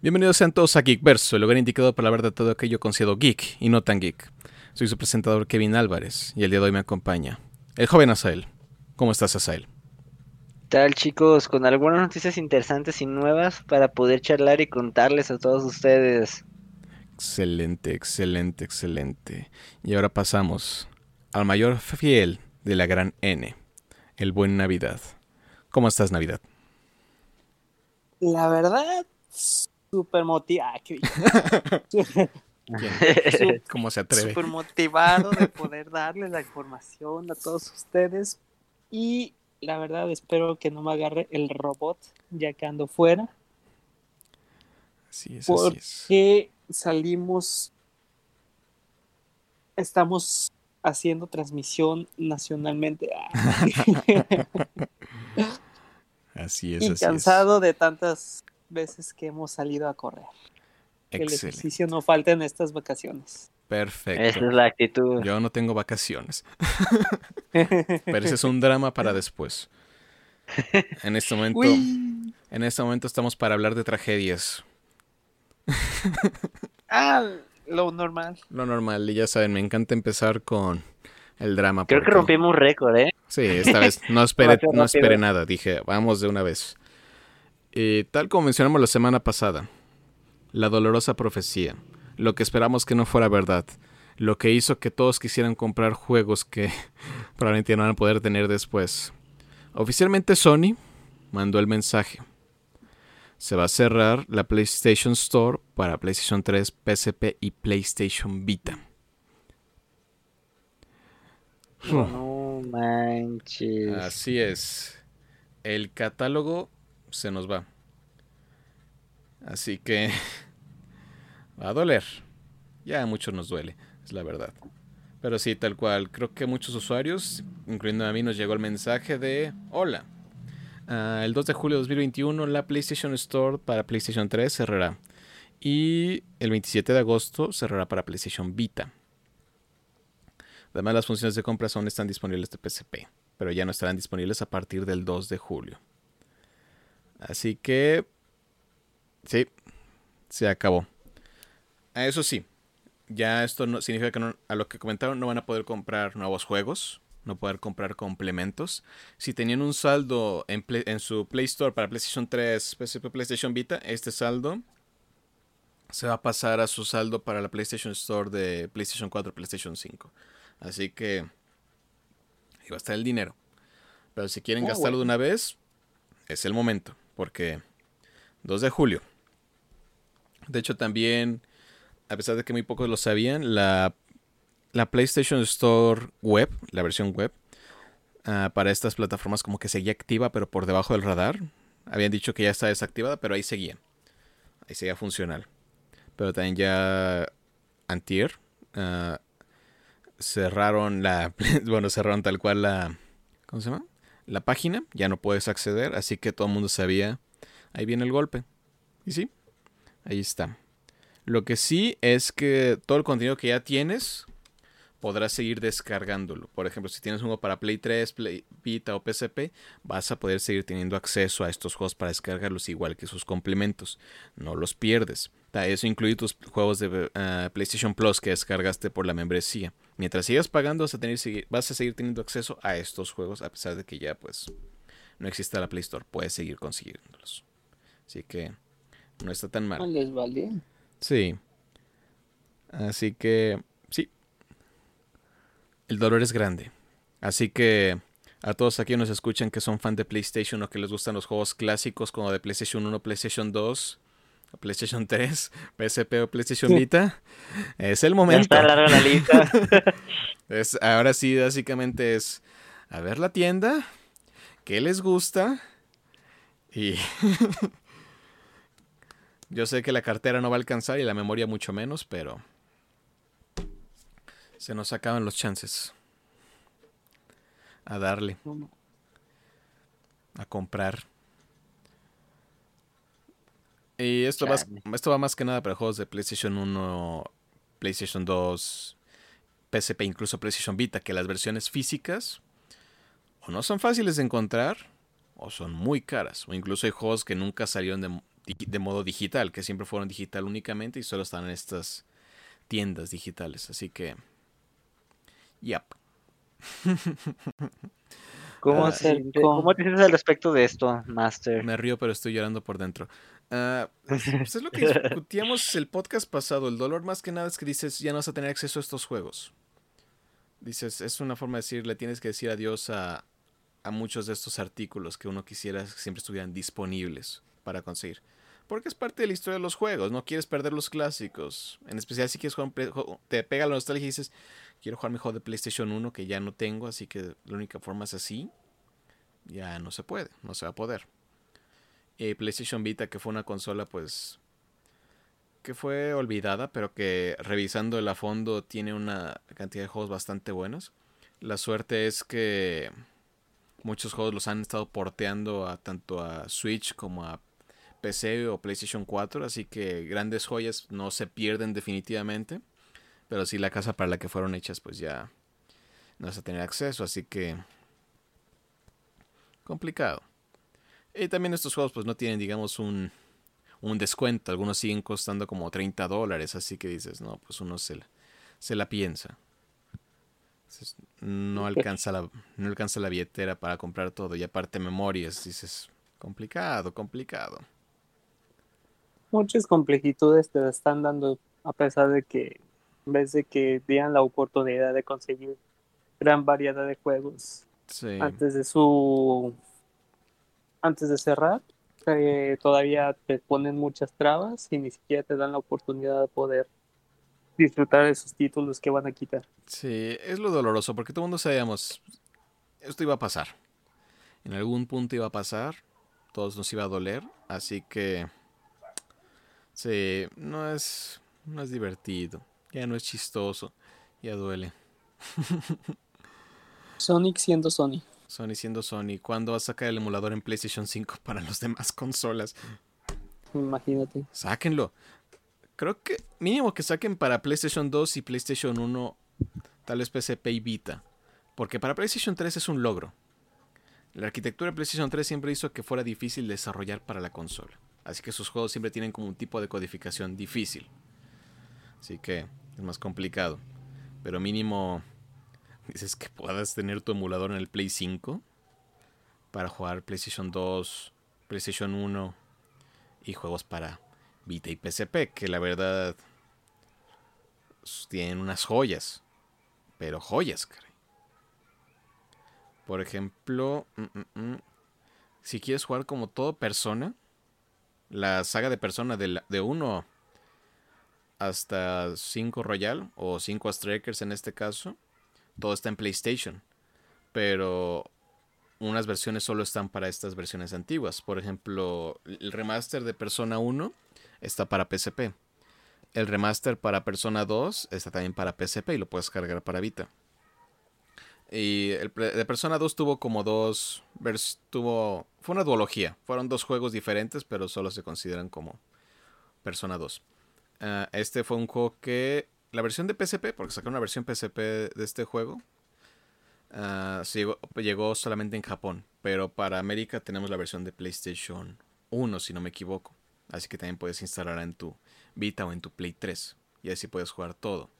Bienvenidos sean todos a Geekverso, el lugar indicado para hablar de todo aquello considerado geek y no tan geek. Soy su presentador Kevin Álvarez y el día de hoy me acompaña el joven Asael. ¿Cómo estás, Asael? tal chicos? Con algunas noticias interesantes y nuevas para poder charlar y contarles a todos ustedes. Excelente, excelente, excelente. Y ahora pasamos al mayor fiel de la gran N, el buen Navidad. ¿Cómo estás, Navidad? La verdad, súper motivado. ¿Cómo se atreve? Súper motivado de poder darle la información a todos ustedes. Y la verdad, espero que no me agarre el robot ya que ando fuera. Así es, porque salimos. Estamos haciendo transmisión nacionalmente. así es. Y cansado de tantas veces que hemos salido a correr. Que el ejercicio no falta en estas vacaciones. Perfecto. Esa es la actitud. Yo no tengo vacaciones. Pero ese es un drama para después. En este momento, en este momento estamos para hablar de tragedias. ah, lo normal. Lo normal, y ya saben, me encanta empezar con el drama. Creo que rompimos récord, ¿eh? Sí, esta vez no esperé, no esperé nada. Dije, vamos de una vez. Y tal como mencionamos la semana pasada, la dolorosa profecía, lo que esperamos que no fuera verdad, lo que hizo que todos quisieran comprar juegos que probablemente no van a poder tener después. Oficialmente Sony mandó el mensaje. Se va a cerrar la PlayStation Store para PlayStation 3, PSP y PlayStation Vita. No manches. Así es. El catálogo se nos va. Así que va a doler. Ya a muchos nos duele, es la verdad. Pero sí, tal cual. Creo que muchos usuarios, incluyendo a mí, nos llegó el mensaje de hola. Ah, el 2 de julio de 2021 la PlayStation Store para PlayStation 3 cerrará. Y el 27 de agosto cerrará para PlayStation Vita. Además, las funciones de compra aún están disponibles de PSP, pero ya no estarán disponibles a partir del 2 de julio. Así que... Sí, se acabó. Eso sí, ya esto no, significa que a lo que comentaron no van a poder comprar nuevos juegos, no poder comprar complementos. Si tenían un saldo en, en su Play Store para PlayStation 3, PSP, PlayStation Vita, este saldo se va a pasar a su saldo para la PlayStation Store de PlayStation 4, PlayStation 5. Así que ahí va a estar el dinero. Pero si quieren ah, gastarlo de una vez, es el momento, porque 2 de julio. De hecho, también a pesar de que muy pocos lo sabían, la, PlayStation Store web, la versión web, ah, para estas plataformas como que seguía activa, pero por debajo del radar. Habían dicho que ya está desactivada, pero ahí seguía. Ahí seguía funcional. Pero también ya antier ah, cerraron la... bueno, cerraron tal cual la... ¿Cómo se llama? La página. Ya no puedes acceder, así que todo el mundo sabía. Ahí viene el golpe. Y sí, ahí está. Lo que sí es que todo el contenido que ya tienes podrás seguir descargándolo. Por ejemplo, si tienes uno para Play 3, Play Vita o PSP, vas a poder seguir teniendo acceso a estos juegos para descargarlos igual que sus complementos. No los pierdes. Eso incluye tus juegos de eh, PlayStation Plus que descargaste por la membresía. Mientras sigas pagando vas a, tener, vas a seguir teniendo acceso a estos juegos a pesar de que ya pues no exista la Play Store. Puedes seguir consiguiéndolos. Así que no está tan mal. les vale. Sí. Así que. El dolor es grande. Así que a todos aquí nos escuchan que son fan de PlayStation o que les gustan los juegos clásicos como de PlayStation 1, PlayStation 2, PlayStation 3, PSP o PlayStation Vita, es el momento. está larga la lista. es, ahora sí, básicamente es a ver la tienda, qué les gusta y Yo sé que la cartera no va a alcanzar y la memoria mucho menos, pero se nos acaban los chances. A darle. A comprar. Y esto va, esto va más que nada para juegos de PlayStation 1, PlayStation 2, PSP, incluso PlayStation Vita, que las versiones físicas o no son fáciles de encontrar o son muy caras. O incluso hay juegos que nunca salieron de, de modo digital, que siempre fueron digital únicamente y solo están en estas tiendas digitales. Así que, yep. ¿Cómo, Ah, se- sí, ¿Cómo ¿cómo? te sientes al respecto de esto, Master? Me río, pero estoy llorando por dentro. Ah, pues es lo que discutíamos el podcast pasado. El dolor más que nada es que dices, ya no vas a tener acceso a estos juegos. Dices, es una forma de decir, le tienes que decir adiós a, a muchos de estos artículos que uno quisiera que siempre estuvieran disponibles para conseguir. Porque es parte de la historia de los juegos, no quieres perder los clásicos. En especial si quieres jugar un play- jo- te pega la nostalgia y dices, quiero jugar mi juego de PlayStation 1 que ya no tengo, así que la única forma es así. Ya no se puede, no se va a poder. Y PlayStation Vita, que fue una consola, pues. que fue olvidada, pero que revisándola a fondo tiene una cantidad de juegos bastante buenos. La suerte es que muchos juegos los han estado porteando a tanto a Switch como a PC o PlayStation 4, así que grandes joyas no se pierden definitivamente. Pero sí la casa para la que fueron hechas, pues ya no vas a tener acceso, así que complicado. Y también estos juegos pues no tienen, digamos, un, un descuento. Algunos siguen costando como 30 dólares, así que dices, no, pues uno se la, se la piensa. No alcanza, la, no alcanza la billetera para comprar todo. Y aparte memorias, dices, complicado, complicado. Muchas complejitudes te están dando a pesar de que vez de que dieran la oportunidad de conseguir gran variedad de juegos Sí. antes de su antes de cerrar eh, todavía te ponen muchas trabas y ni siquiera te dan la oportunidad de poder disfrutar de esos títulos que van a quitar. Sí, es lo doloroso, porque todo el mundo sabíamos, esto iba a pasar. En algún punto iba a pasar, todos nos iba a doler, así que... Sí, no es, no es divertido, ya no es chistoso, ya duele. Sonic siendo Sony. Sony siendo Sony, ¿cuándo va a sacar el emulador en PlayStation 5 para las demás consolas? Imagínate. Sáquenlo. Creo que mínimo que saquen para PlayStation 2 y PlayStation 1, tal vez PSP y Vita. Porque para PlayStation 3 es un logro. La arquitectura de PlayStation 3 siempre hizo que fuera difícil desarrollar para la consola. Así que sus juegos siempre tienen como un tipo de codificación difícil. Así que es más complicado. Pero mínimo dices que puedas tener tu emulador en el Play 5 para jugar PlayStation 2, PlayStation 1 y juegos para Vita y PSP, que la verdad s- tienen unas joyas, pero joyas, caray. Por ejemplo, mm, mm, mm, si quieres jugar como todo Persona, la saga de Persona de, la- de 1 hasta 5 Royal o 5 Strikers en este caso, todo está en PlayStation, pero unas versiones solo están para estas versiones antiguas. Por ejemplo, el remaster de Persona 1 está para PSP. El remaster para Persona 2 está también para PSP y lo puedes cargar para Vita. Y el de Persona 2 tuvo como dos. tuvo. Fue una duología. Fueron dos juegos diferentes, pero solo se consideran como Persona 2. Ah, este fue un juego que. La versión de PSP, porque sacaron una versión PSP de este juego. ah, llegó, solamente en Japón. Pero para América tenemos la versión de PlayStation 1, si no me equivoco. Así que también puedes instalarla en tu Vita o en tu Play 3. Y así puedes jugar todo.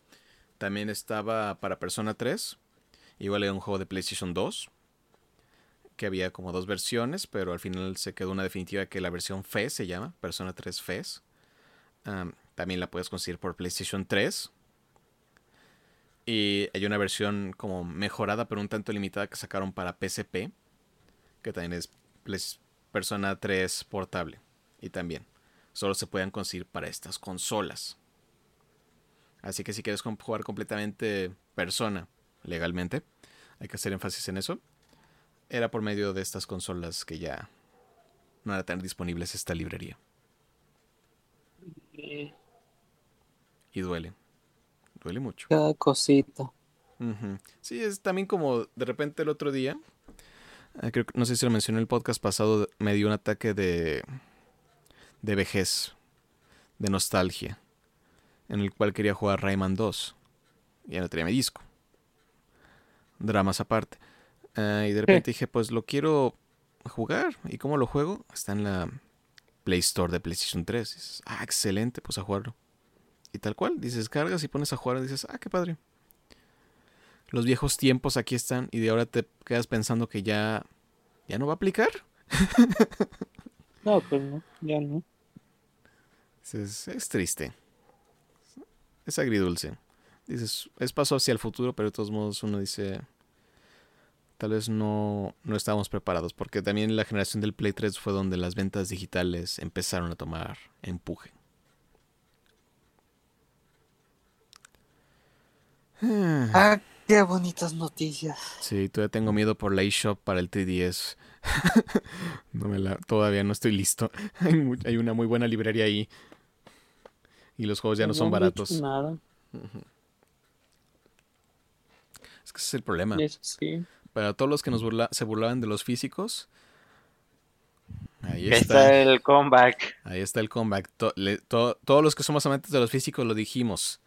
También estaba para Persona 3. Igual era un juego de PlayStation 2. Que había como dos versiones, pero al final se quedó una definitiva que la versión FES se llama, Persona 3 FES. También la puedes conseguir por PlayStation 3. Y hay una versión como mejorada, pero un tanto limitada que sacaron para PSP. Que también es Persona 3 portable. Y también solo se pueden conseguir para estas consolas. Así que si quieres jugar completamente Persona legalmente, hay que hacer énfasis en eso. Era por medio de estas consolas que ya no era tan disponibles esta librería. Eh, Y duele. Duele mucho. cada cosita. Sí, es también como de repente el otro día, eh, creo no sé si lo mencioné en el podcast pasado, me dio un ataque de, de vejez, de nostalgia, en el cual quería jugar Rayman 2. Ya no tenía mi disco. Dramas aparte. Ah, y de repente dije, pues lo quiero jugar. ¿Y cómo lo juego? Está en la Play Store de PlayStation 3. dices, ah, excelente, pues a jugarlo. Y tal cual, dices, cargas y pones a jugar y dices, ah, qué padre. Los viejos tiempos aquí están y de ahora te quedas pensando que ya, ya no va a aplicar. No, pues no, ya no. Es, es triste. Es agridulce. Dices, es paso hacia el futuro, pero de todos modos uno dice, tal vez no, no estábamos preparados, porque también la generación del Play 3 fue donde las ventas digitales empezaron a tomar empuje. Ah, qué bonitas noticias. Sí, todavía tengo miedo por la eShop para el 3DS. no me la, todavía no estoy listo. Hay, una muy buena librería ahí. Y los juegos ya no, son baratos. Nada, Es que ese es el problema. sí. Para todos los que nos burla- se burlaban de los físicos, ahí Ahí está. está el comeback. Ahí está el comeback. To- le- to- todos los que somos amantes de los físicos lo dijimos.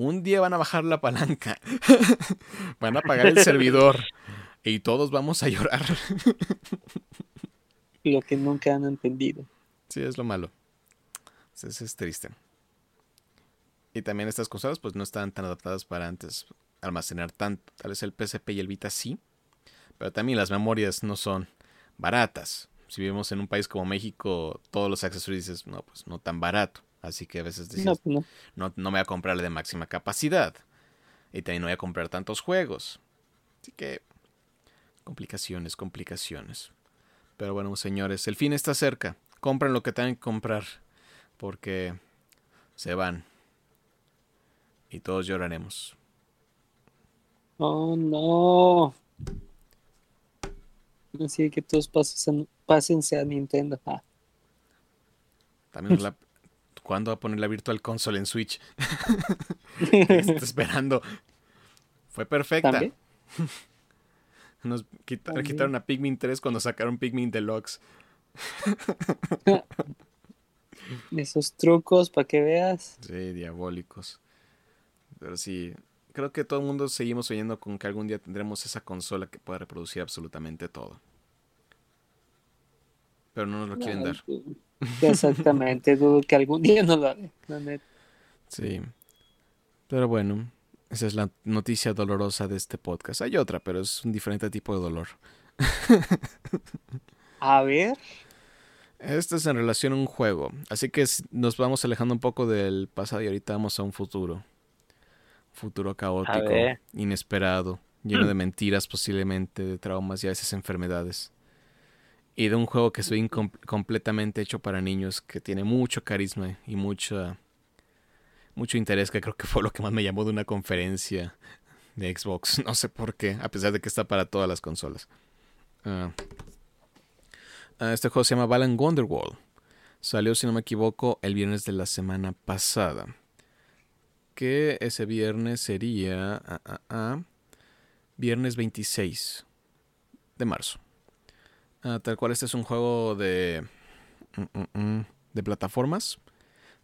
Un día van a bajar la palanca. van a apagar el servidor. Y todos vamos a llorar. Lo que nunca han entendido. Sí, es lo malo. Es, es triste. Y también estas consolas pues no estaban tan adaptadas para antes almacenar tanto. Tal vez el PSP y el Vita sí. Pero también las memorias no son baratas. Si vivimos en un país como México, todos los accesorios dices, no, pues no tan barato. Así que a veces dices, No, pues no. no, no me voy a comprar la de máxima capacidad. Y también no voy a comprar tantos juegos. Así que complicaciones, complicaciones. Pero bueno, señores, el fin está cerca. Compren lo que tengan que comprar. Porque se van. Y todos lloraremos. Oh, no. Así que todos pasen, pásense a Nintendo. Ah, También la... ¿Cuándo va a poner la Virtual Console en Switch? Está esperando. Fue perfecta. ¿También? Nos También. quitaron a Pikmin 3 cuando sacaron Pikmin Deluxe. Esos trucos para que veas. Sí, diabólicos. Pero sí, creo que todo el mundo seguimos soñando con que algún día tendremos esa consola que pueda reproducir absolutamente todo. Pero no nos lo quieren No, dar. Exactamente, dudo que algún día no lo haré. la neta. Sí. Pero bueno, esa es la noticia dolorosa de este podcast. Hay otra, pero es un diferente tipo de dolor. A ver, Esto es en relación a un juego. Así que nos vamos alejando un poco del pasado y ahorita vamos a un futuro. Futuro caótico, inesperado, lleno de mentiras posiblemente, de traumas y a veces enfermedades. Y de un juego que estoy completamente hecho para niños, que tiene mucho carisma y mucha, mucho interés, que creo que fue lo que más me llamó de una conferencia de Xbox. No sé por qué, a pesar de que está para todas las consolas. Ah. Ah, este juego se llama Balan Wonderwall. Salió, si no me equivoco, el viernes de la semana pasada. Que ese viernes sería. ah, viernes 26 de marzo. Ah, tal cual, este es un juego de. mm, mm, mm, de plataformas.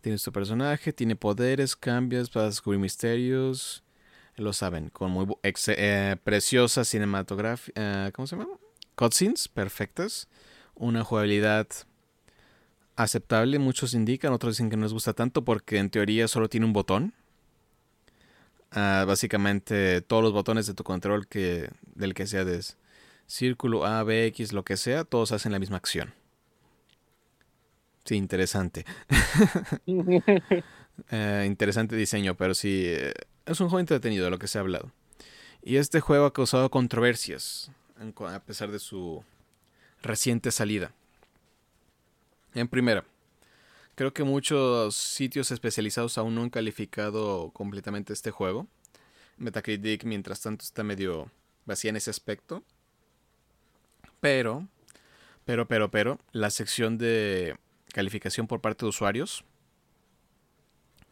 Tienes tu personaje, tiene poderes, cambias para descubrir misterios. Lo saben, con muy eh, preciosa cinematografía. ¿Cómo se llama? Cutscenes perfectas. Una jugabilidad aceptable. Muchos indican, otros dicen que no les gusta tanto porque en teoría solo tiene un botón. Ah, básicamente todos los botones de tu control que del que sea de círculo A, B, X, lo que sea, todos hacen la misma acción. Sí, interesante. Eh, interesante diseño, pero sí, eh, es un juego entretenido de lo que se ha hablado. Y este juego ha causado controversias, a pesar de su reciente salida. En primera, creo que muchos sitios especializados aún no han calificado completamente este juego. Metacritic, mientras tanto, está medio vacía en ese aspecto. Pero, pero, pero, pero, la sección de calificación por parte de usuarios,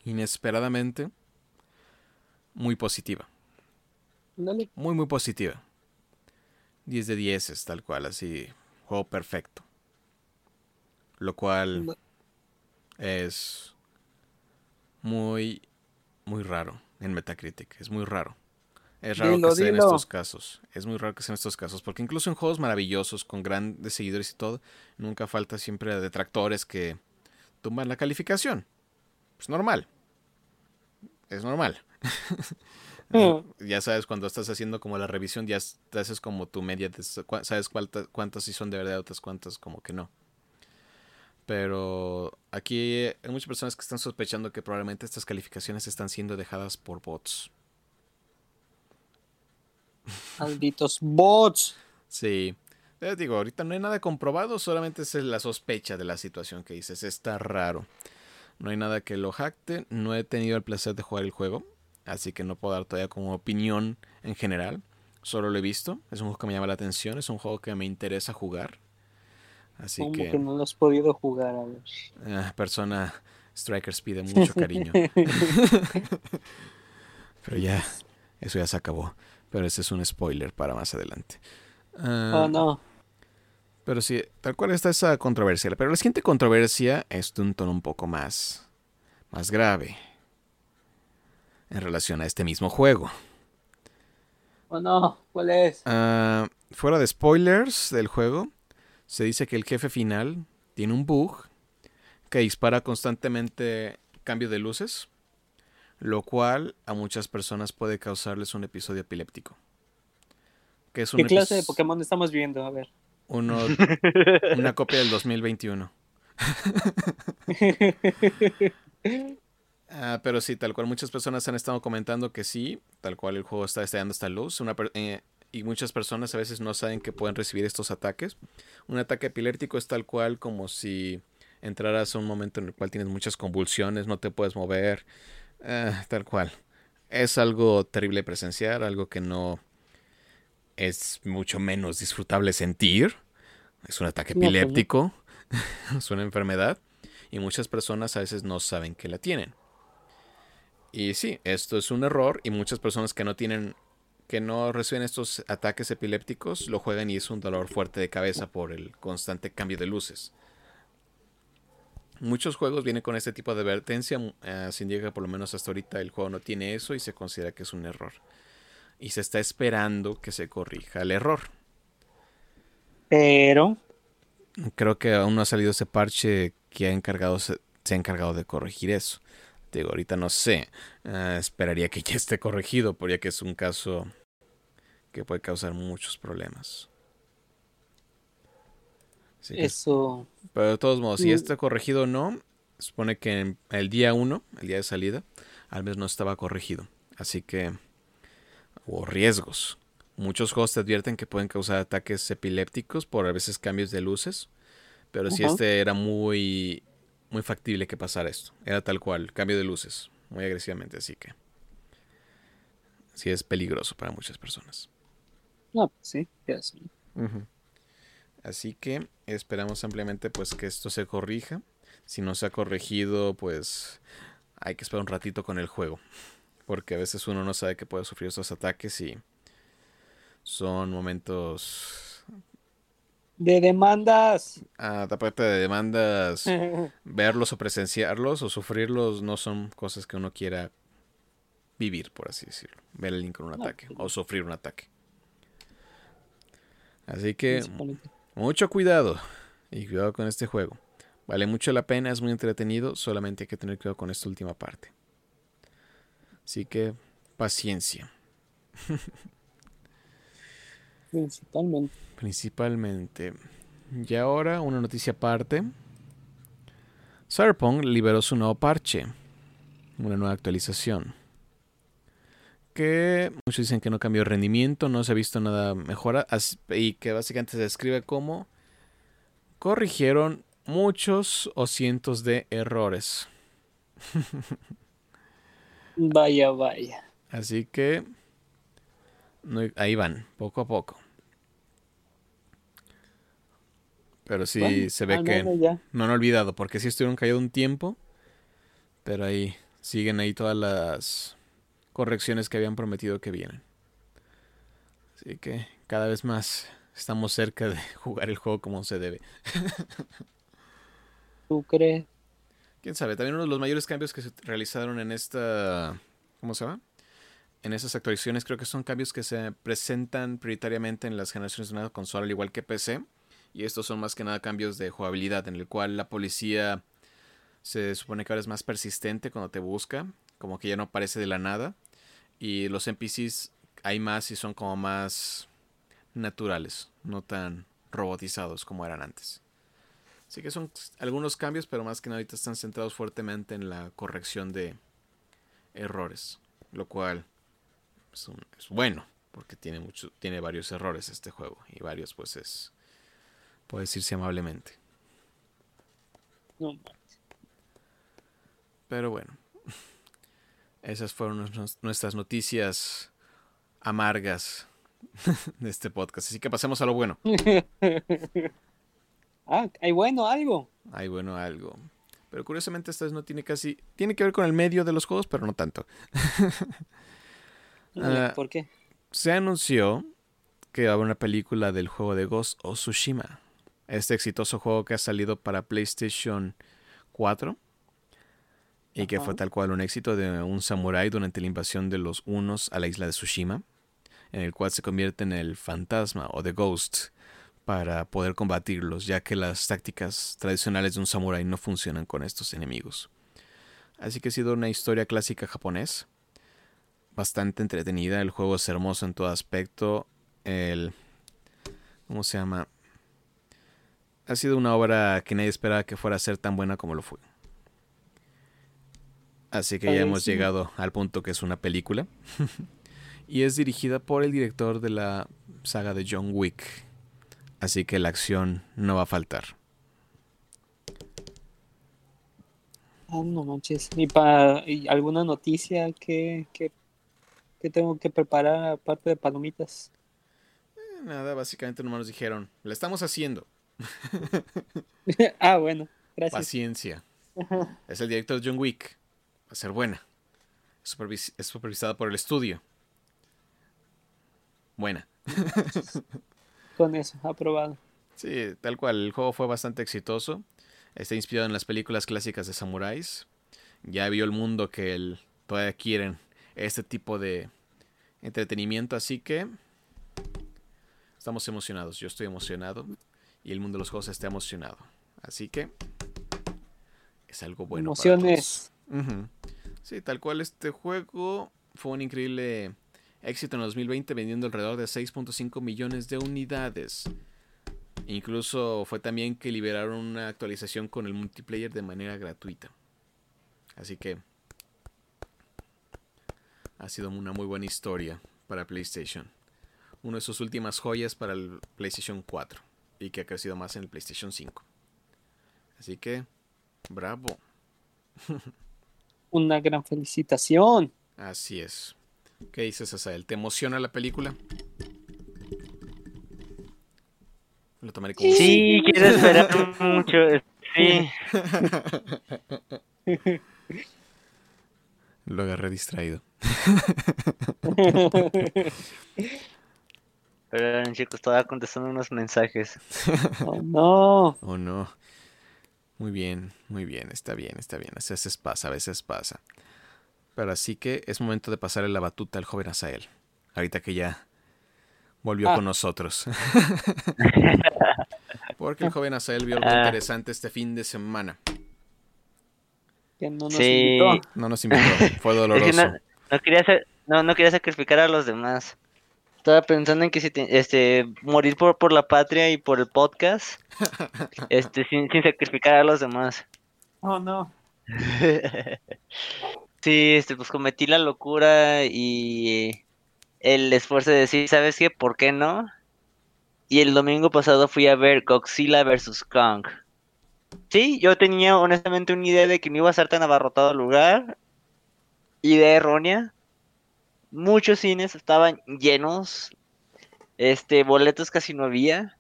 inesperadamente, muy positiva. Dale. Muy, muy positiva. 10 de 10 es tal cual, así, juego perfecto. Lo cual No. es muy, muy raro en Metacritic. Es muy raro. Es raro Dilo, que sea en estos casos. Es muy raro que sea en estos casos. Porque incluso en juegos maravillosos, con grandes seguidores y todo, nunca falta siempre detractores que tumban la calificación. Es normal. Es normal. Mm. ya sabes, cuando estás haciendo como la revisión, ya te haces como tu media, cua- sabes cuántas, cuántas sí son de verdad, otras cuántas como que no. Pero aquí hay muchas personas que están sospechando que probablemente estas calificaciones están siendo dejadas por bots. Malditos bots. Sí. Eh, digo, ahorita no hay nada comprobado, solamente es la sospecha de la situación que dices. Está raro. No hay nada que lo jacte. No he tenido el placer de jugar el juego. Así que no puedo dar todavía como opinión en general. Solo lo he visto. Es un juego que me llama la atención. Es un juego que me interesa jugar. Así Como que, que no lo has podido jugar, a ver. ah, persona Strikers pide mucho cariño. Pero ya, eso ya se acabó. Pero ese es un spoiler para más adelante. Ah, Oh, no. Pero sí, tal cual está esa controversia. Pero la siguiente controversia es de un tono un poco más, más grave en relación a este mismo juego. Oh, no. ¿Cuál es? Ah, fuera de spoilers del juego, se dice que el jefe final tiene un bug que dispara constantemente cambio de luces, lo cual a muchas personas puede causarles un episodio epiléptico. Que es un ¿Qué clase de Pokémon estamos viendo? A ver. uno- una copia del 2021. Ah, pero sí, tal cual muchas personas han estado comentando que sí, tal cual el juego está estallando esta luz. Una eh, y muchas personas a veces no saben que pueden recibir estos ataques. Un ataque epiléptico es tal cual como si entraras a un momento en el cual tienes muchas convulsiones, no te puedes mover, ah, tal cual. Es algo terrible presenciar, algo que no es mucho menos disfrutable sentir. Es un ataque pues epiléptico, es una enfermedad y muchas personas a veces no saben que la tienen. Y sí, esto es un error y muchas personas que no tienen que no reciben estos ataques epilépticos lo juegan y es un dolor fuerte de cabeza por el constante cambio de luces. Muchos juegos vienen con este tipo de advertencia, eh, sin llega por lo menos hasta ahorita el juego no tiene eso y se considera que es un error. Y se está esperando que se corrija el error. Pero. Creo que aún no ha salido ese parche que ha encargado, se, se ha encargado de corregir eso. Digo, ahorita no sé. Ah, esperaría que ya esté corregido, por ya que es un caso que puede causar muchos problemas. Eso. pero de todos modos, si Mm. está corregido o no, supone que el día 1, el día de salida, al menos no estaba corregido. Así que hubo riesgos. Muchos te advierten que pueden causar ataques epilépticos por a veces cambios de luces. Pero si este era muy, muy factible que pasara esto. Era tal cual, cambio de luces, muy agresivamente. Así que sí es peligroso para muchas personas. No, pues sí, sí. Así que esperamos ampliamente pues que esto se corrija. Si no se ha corregido, pues hay que esperar un ratito con el juego. Porque a veces uno no sabe que puede sufrir estos ataques y son momentos... De demandas. Ah, aparte de demandas, verlos o presenciarlos o sufrirlos no son cosas que uno quiera vivir, por así decirlo. Ver a alguien con un ataque pues o sufrir un ataque. Así que. Mucho cuidado y cuidado con este juego. Vale mucho la pena, es muy entretenido, solamente hay que tener cuidado con esta última parte. Así que paciencia, Principalmente. principalmente. Y ahora una noticia aparte. Cyberpunk liberó su nuevo parche, una nueva actualización. Que muchos dicen que no cambió rendimiento, no se ha visto nada mejora y que básicamente se describe como corrigieron muchos o cientos de errores. Vaya, vaya. Así que no- ahí van, poco a poco. Pero sí Bueno, se ve que ya. no han olvidado, porque sí estuvieron callados un tiempo, pero ahí siguen ahí todas las correcciones que habían prometido que vienen. Así que cada vez más estamos cerca de jugar el juego como se debe. ¿Tú crees? Quién sabe, también uno de los mayores cambios que se realizaron en esta. ¿Cómo se llama? en esas actualizaciones creo que son cambios que se presentan prioritariamente en las generaciones de una consola, al igual que PC. Y estos son más que nada cambios de jugabilidad, en el cual la policía se supone que ahora es más persistente cuando te busca, como que ya no aparece de la nada. Y los NPCs hay más y son como más naturales, no tan robotizados como eran antes. Así que son algunos cambios, pero más que nada ahorita están centrados fuertemente en la corrección de errores, lo cual es, bueno, porque tiene mucho, tiene varios errores este juego y varios, pues es, puede decirse amablemente. Pero bueno, esas fueron nuestras noticias amargas de este podcast. Así que pasemos a lo bueno. ah, hay bueno algo. Hay bueno algo. Pero curiosamente esta vez no tiene casi... Tiene que ver con el medio de los juegos, pero no tanto. Ah, ¿Por qué? Se anunció que va a haber una película del juego de Ghost of Tsushima. Este exitoso juego que ha salido para PlayStation 4 y que fue tal cual un éxito de un samurái durante la invasión de los unos a la isla de Tsushima, en el cual se convierte en el fantasma o The Ghost para poder combatirlos, ya que las tácticas tradicionales de un samurái no funcionan con estos enemigos. Así que ha sido una historia clásica japonés, bastante entretenida, el juego es hermoso en todo aspecto, el... ¿Cómo se llama? Ha sido una obra que nadie esperaba que fuera a ser tan buena como lo fue. Así que ya hemos llegado al punto que es una película. y es dirigida por el director de la saga de John Wick. Así que la acción no va a faltar. Ah, no manches. ¿Y para alguna noticia que, que, tengo que preparar aparte de palomitas? Eh, nada, básicamente nomás nos dijeron, la estamos haciendo. ah, bueno, gracias. Paciencia. Es el director de John Wick a ser buena. Es, supervisada por el estudio. Buena. Con eso, aprobado. Sí, tal cual. El juego fue bastante exitoso. Está inspirado en las películas clásicas de samuráis. Ya vio el mundo que el, todavía quieren este tipo de entretenimiento, así que estamos emocionados. Yo estoy emocionado y el mundo de los juegos está emocionado. Así que es algo bueno. Emociones. Sí, tal cual este juego fue un increíble éxito en 2020 vendiendo alrededor de 6.5 millones de unidades. Incluso fue también que liberaron una actualización con el multiplayer de manera gratuita. Así que ha sido una muy buena historia para PlayStation. Una de sus últimas joyas para el PlayStation 4 y que ha crecido más en el PlayStation 5. Así que, bravo. una gran felicitación. Así es. ¿Qué dices, Asael? ¿Te emociona la película? Lo tomaré como sí, quiero esperar mucho. Sí. Lo agarré distraído. Pero chicos, estaba contestando unos mensajes. Oh no. Oh no. Muy bien, muy bien, está bien, está bien. A veces pasa, a veces pasa. Pero así que es momento de pasarle la batuta al joven Asael. Ahorita que ya volvió ah. con nosotros. Porque el joven Asael vio algo ah. interesante este fin de semana. Que no nos invitó. No nos invitó, fue doloroso. no, quería no, no quería sacrificar a los demás. Estaba pensando en que si este morir por, por la patria y por el podcast, este sin, sin sacrificar a los demás. Oh no. sí, este pues cometí la locura y el esfuerzo de decir, ¿sabes qué? ¿Por qué no? Y el domingo pasado fui a ver Godzilla vs. Kong. Sí, yo tenía honestamente una idea de que no iba a ser tan abarrotado el lugar. Idea errónea muchos cines estaban llenos, este, boletos casi no había.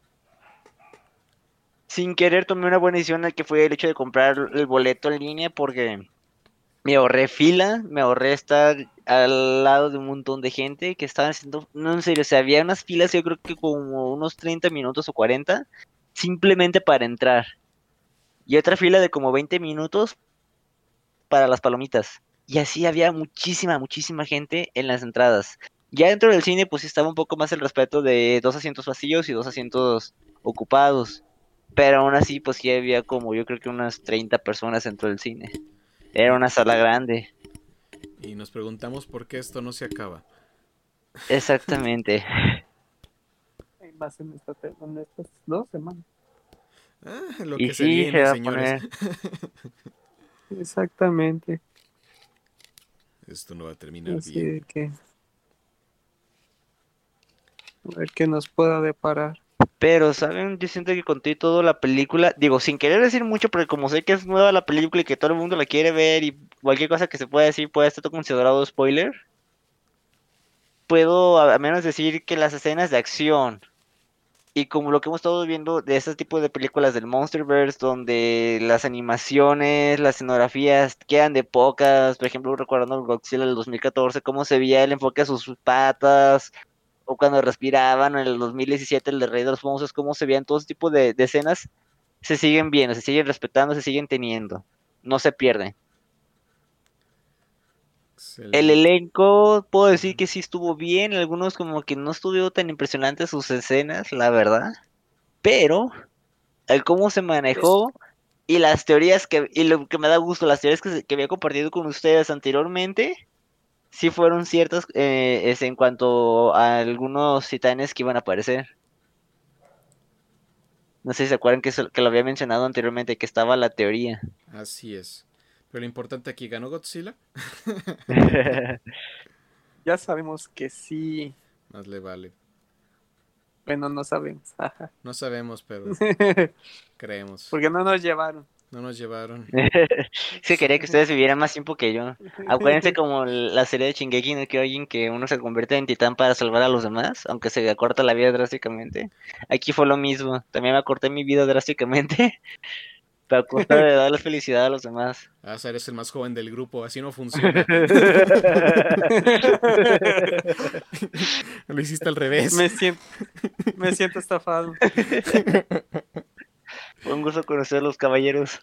Sin querer tomé una buena decisión que fue el hecho de comprar el boleto en línea porque me ahorré fila, me ahorré estar al lado de un montón de gente que estaban haciendo, no en serio, o sea, había unas filas yo creo que como unos 30 minutos o 40 simplemente para entrar. Y otra fila de como 20 minutos para las palomitas. Y así había muchísima, muchísima gente en las entradas. Ya dentro del cine, pues estaba un poco más el respeto de dos asientos vacíos y dos asientos ocupados. Pero aún así, pues sí había como yo creo que unas 30 personas dentro del cine. Era una sala grande. Y nos preguntamos por qué esto no se acaba. Exactamente. Hay más en, esta te- en estas dos semanas. Ah, lo Y que se sí, viene, se va a señores. Exactamente. Esto no va a terminar Así bien. de que. A ver qué nos pueda deparar. Pero, ¿saben? Yo siento que conté toda la película, digo, sin querer decir mucho, porque como sé que es nueva la película y que todo el mundo la quiere ver y cualquier cosa que se pueda decir puede estar considerado spoiler, puedo a menos decir que las escenas de acción y como lo que hemos estado viendo de este tipo de películas del Monsterverse, donde las animaciones, las escenografías quedan de pocas, por ejemplo, recordando el Godzilla del 2014, cómo se veía el enfoque a sus patas, o cuando respiraban en el 2017 el de Rey de los Monstruos, cómo se veían todo ese tipo de, de escenas, se siguen viendo, se siguen respetando, se siguen teniendo, no se pierden. Excelente. El elenco, puedo decir que sí estuvo bien, algunos como que no estuvieron tan impresionantes sus escenas, la verdad, pero el cómo se manejó y las teorías que, y lo que me da gusto, las teorías que, que había compartido con ustedes anteriormente, sí fueron ciertas eh, es en cuanto a algunos titanes que iban a aparecer. No sé si se acuerdan que, eso- que lo había mencionado anteriormente, que estaba la teoría. Así es. Pero lo importante aquí, ¿ganó Godzilla? Ya sabemos que sí. Más le vale. Bueno, no sabemos. No sabemos, pero creemos. Porque no nos llevaron. No nos llevaron. Sí, quería que ustedes vivieran más tiempo que yo. Acuérdense como la serie de Shingeki no Kyojin que uno se convierte en titán para salvar a los demás, aunque se acorta la vida drásticamente. Aquí fue lo mismo. También me acorté mi vida drásticamente para costa de darle felicidad a los demás. Ah, eres el más joven del grupo, así no funciona. Lo hiciste al revés. me, siento, me siento estafado. Fue un gusto conocer los caballeros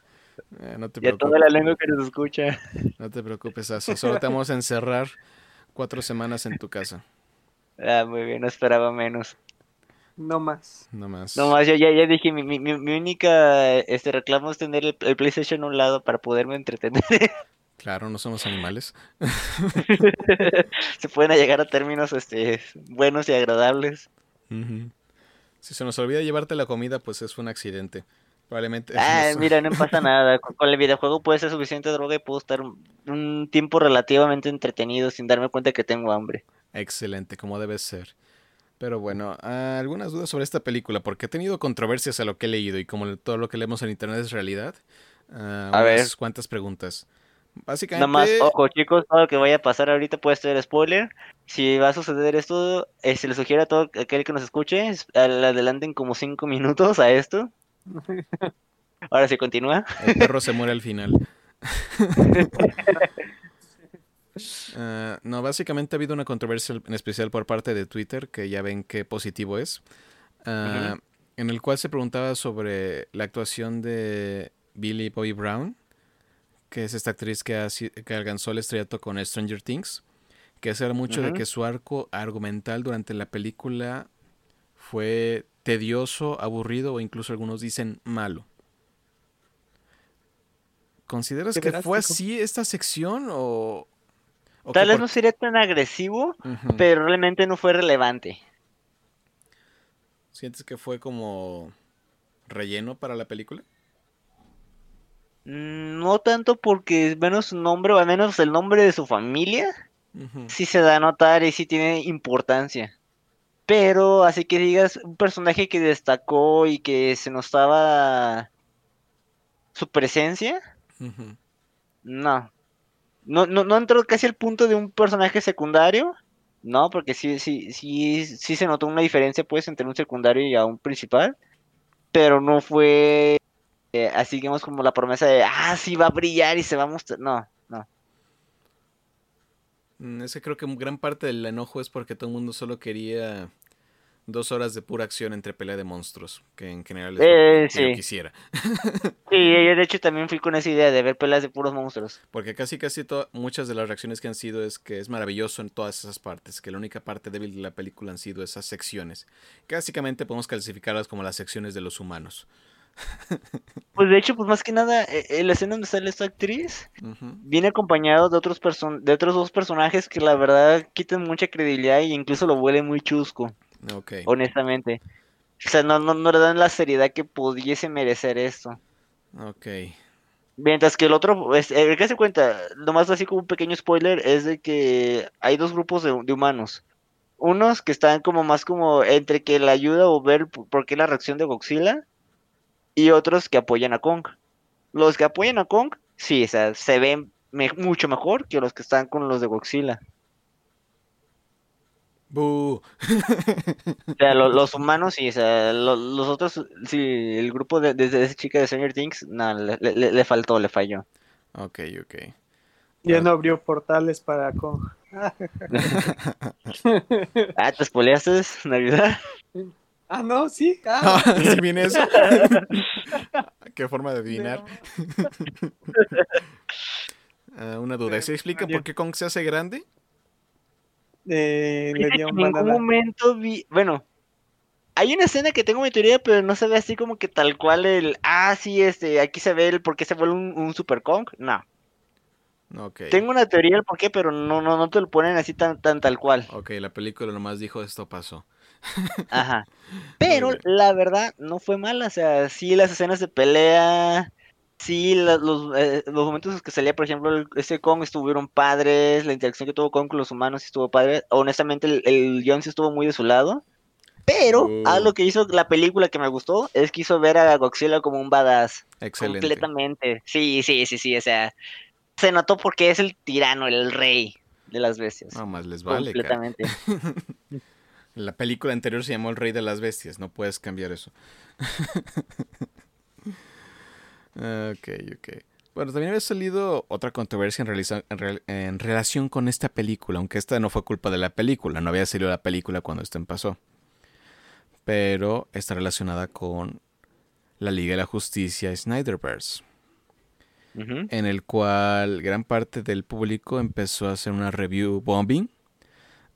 Eh, no te y a toda la lengua que nos escucha. No te preocupes, Asi. Solo te vamos a encerrar cuatro semanas en tu casa. Ah, muy bien, no esperaba menos. No más. No más. No más, yo ya, ya dije, mi, mi, mi única este reclamo es tener el, el PlayStation a un lado para poderme entretener. Claro, no somos animales. se pueden llegar a términos este buenos y agradables. Si se nos olvida llevarte la comida, pues es un accidente. Probablemente. Ah, mira, no pasa nada. Con, con el videojuego puede ser suficiente droga y puedo estar un, un tiempo relativamente entretenido sin darme cuenta que tengo hambre. Excelente, como debe ser. Pero bueno, ah, algunas dudas sobre esta película, porque he tenido controversias a lo que he leído y como todo lo que leemos en internet es realidad. ah, A unas ver. cuantas preguntas. Básicamente, Nada más, ojo chicos, todo lo que vaya a pasar ahorita puede ser spoiler. Si va a suceder esto, eh, se les sugiere a todo aquel que nos escuche, adelanten como cinco minutos a esto. Ahora sí continúa. el perro se muere al final. Ah, no, básicamente ha habido una controversia en especial por parte de Twitter, que ya ven qué positivo es, ah, en el cual se preguntaba sobre la actuación de Billy Bobby Brown, que es esta actriz que, ha que alcanzó el estrellato con Stranger Things, que se habla mucho de que su arco argumental durante la película fue tedioso, aburrido o incluso algunos dicen malo. ¿Consideras Qué que fue así esta sección o...? Tal vez por- no sería tan agresivo, pero realmente no fue relevante. ¿Sientes que fue como relleno para la película? Mm, No tanto porque menos su nombre, o al menos el nombre de su familia, sí se da a notar y sí tiene importancia. Pero así que digas, un personaje que destacó y que se notaba su presencia, no. No, no, no entró casi al punto de un personaje secundario, no, porque sí, sí, sí, sí se notó una diferencia pues entre un secundario y a un principal, pero no fue eh, así digamos como la promesa de, ah, sí va a brillar y se va a mostrar, no, no. Mm, Ese creo que gran parte del enojo es porque todo el mundo solo quería Dos horas de pura acción entre pelea de monstruos, que en general es Eh, lo que yo quisiera. Sí, yo de hecho también fui con esa idea de ver peleas de puros monstruos. Porque casi casi muchas de las reacciones que han sido es que es maravilloso en todas esas partes, que la única parte débil de la película han sido esas secciones, que básicamente podemos clasificarlas como las secciones de los humanos. Pues de hecho, pues más que nada, eh, eh, la escena donde sale esta actriz viene acompañado de otros person de otros dos personajes que la verdad quitan mucha credibilidad e incluso lo vuelven muy chusco, Honestamente. O sea, no, no, no le dan la seriedad que pudiese merecer esto. Ok. Mientras que el otro, es, el que se cuenta, nomás así como un pequeño spoiler, es de que hay dos grupos de, de humanos. Unos que están como más como entre que la ayuda o ver por qué la reacción de Godzilla, y otros que apoyan a Kong. Los que apoyan a Kong, sí, o sea, se ven me- mucho mejor que los que están con los de Godzilla. ¡Bú! O sea, lo- los humanos, sí, o sea, lo- los otros, sí, el grupo de, de, de esa chica de Stranger Things, no, le, le- le faltó, le falló. Ok, ok. Ya no abrió portales para Kong. Ah, ¿te spoileaste, Navidad? Ah, no, sí. Ah, ¿Sí viene eso? ¿Qué forma de adivinar? Ah, una duda. ¿Se explica por qué Kong se hace grande? Eh, le dio un en ningún momento vi, bueno, hay una escena que tengo mi teoría, pero no se ve así como que tal cual el, ah, sí, este, aquí se ve el por qué se vuelve un, un Super Kong, no. Tengo una teoría del por qué, pero no, no, no te lo ponen así tan, tan tal cual. Ok, la película nomás dijo esto pasó. Ajá. Pero la verdad no fue mala, o sea, sí las escenas de pelea, sí los, eh, los momentos en que salía, por ejemplo, ese Kong estuvieron padres, la interacción que tuvo Kong con los humanos estuvo padre. Honestamente, el, el guion sí estuvo muy de su lado. Pero Uh. algo que hizo la película que me gustó es que hizo ver a Godzilla como un badass. Excelente. Completamente. Sí, sí, sí, sí, o sea, se notó porque es el tirano, el rey de las bestias. No más les vale. completamente. La película anterior se llamó El Rey de las Bestias. No puedes cambiar eso. ok, ok. Bueno, también había salido otra controversia en, realiza- en rel- en relación con esta película, aunque esta no fue culpa de la película, no había salido la película cuando esto pasó. Pero está relacionada con la Liga de la Justicia Snyderverse, en el cual gran parte del público empezó a hacer una review bombing,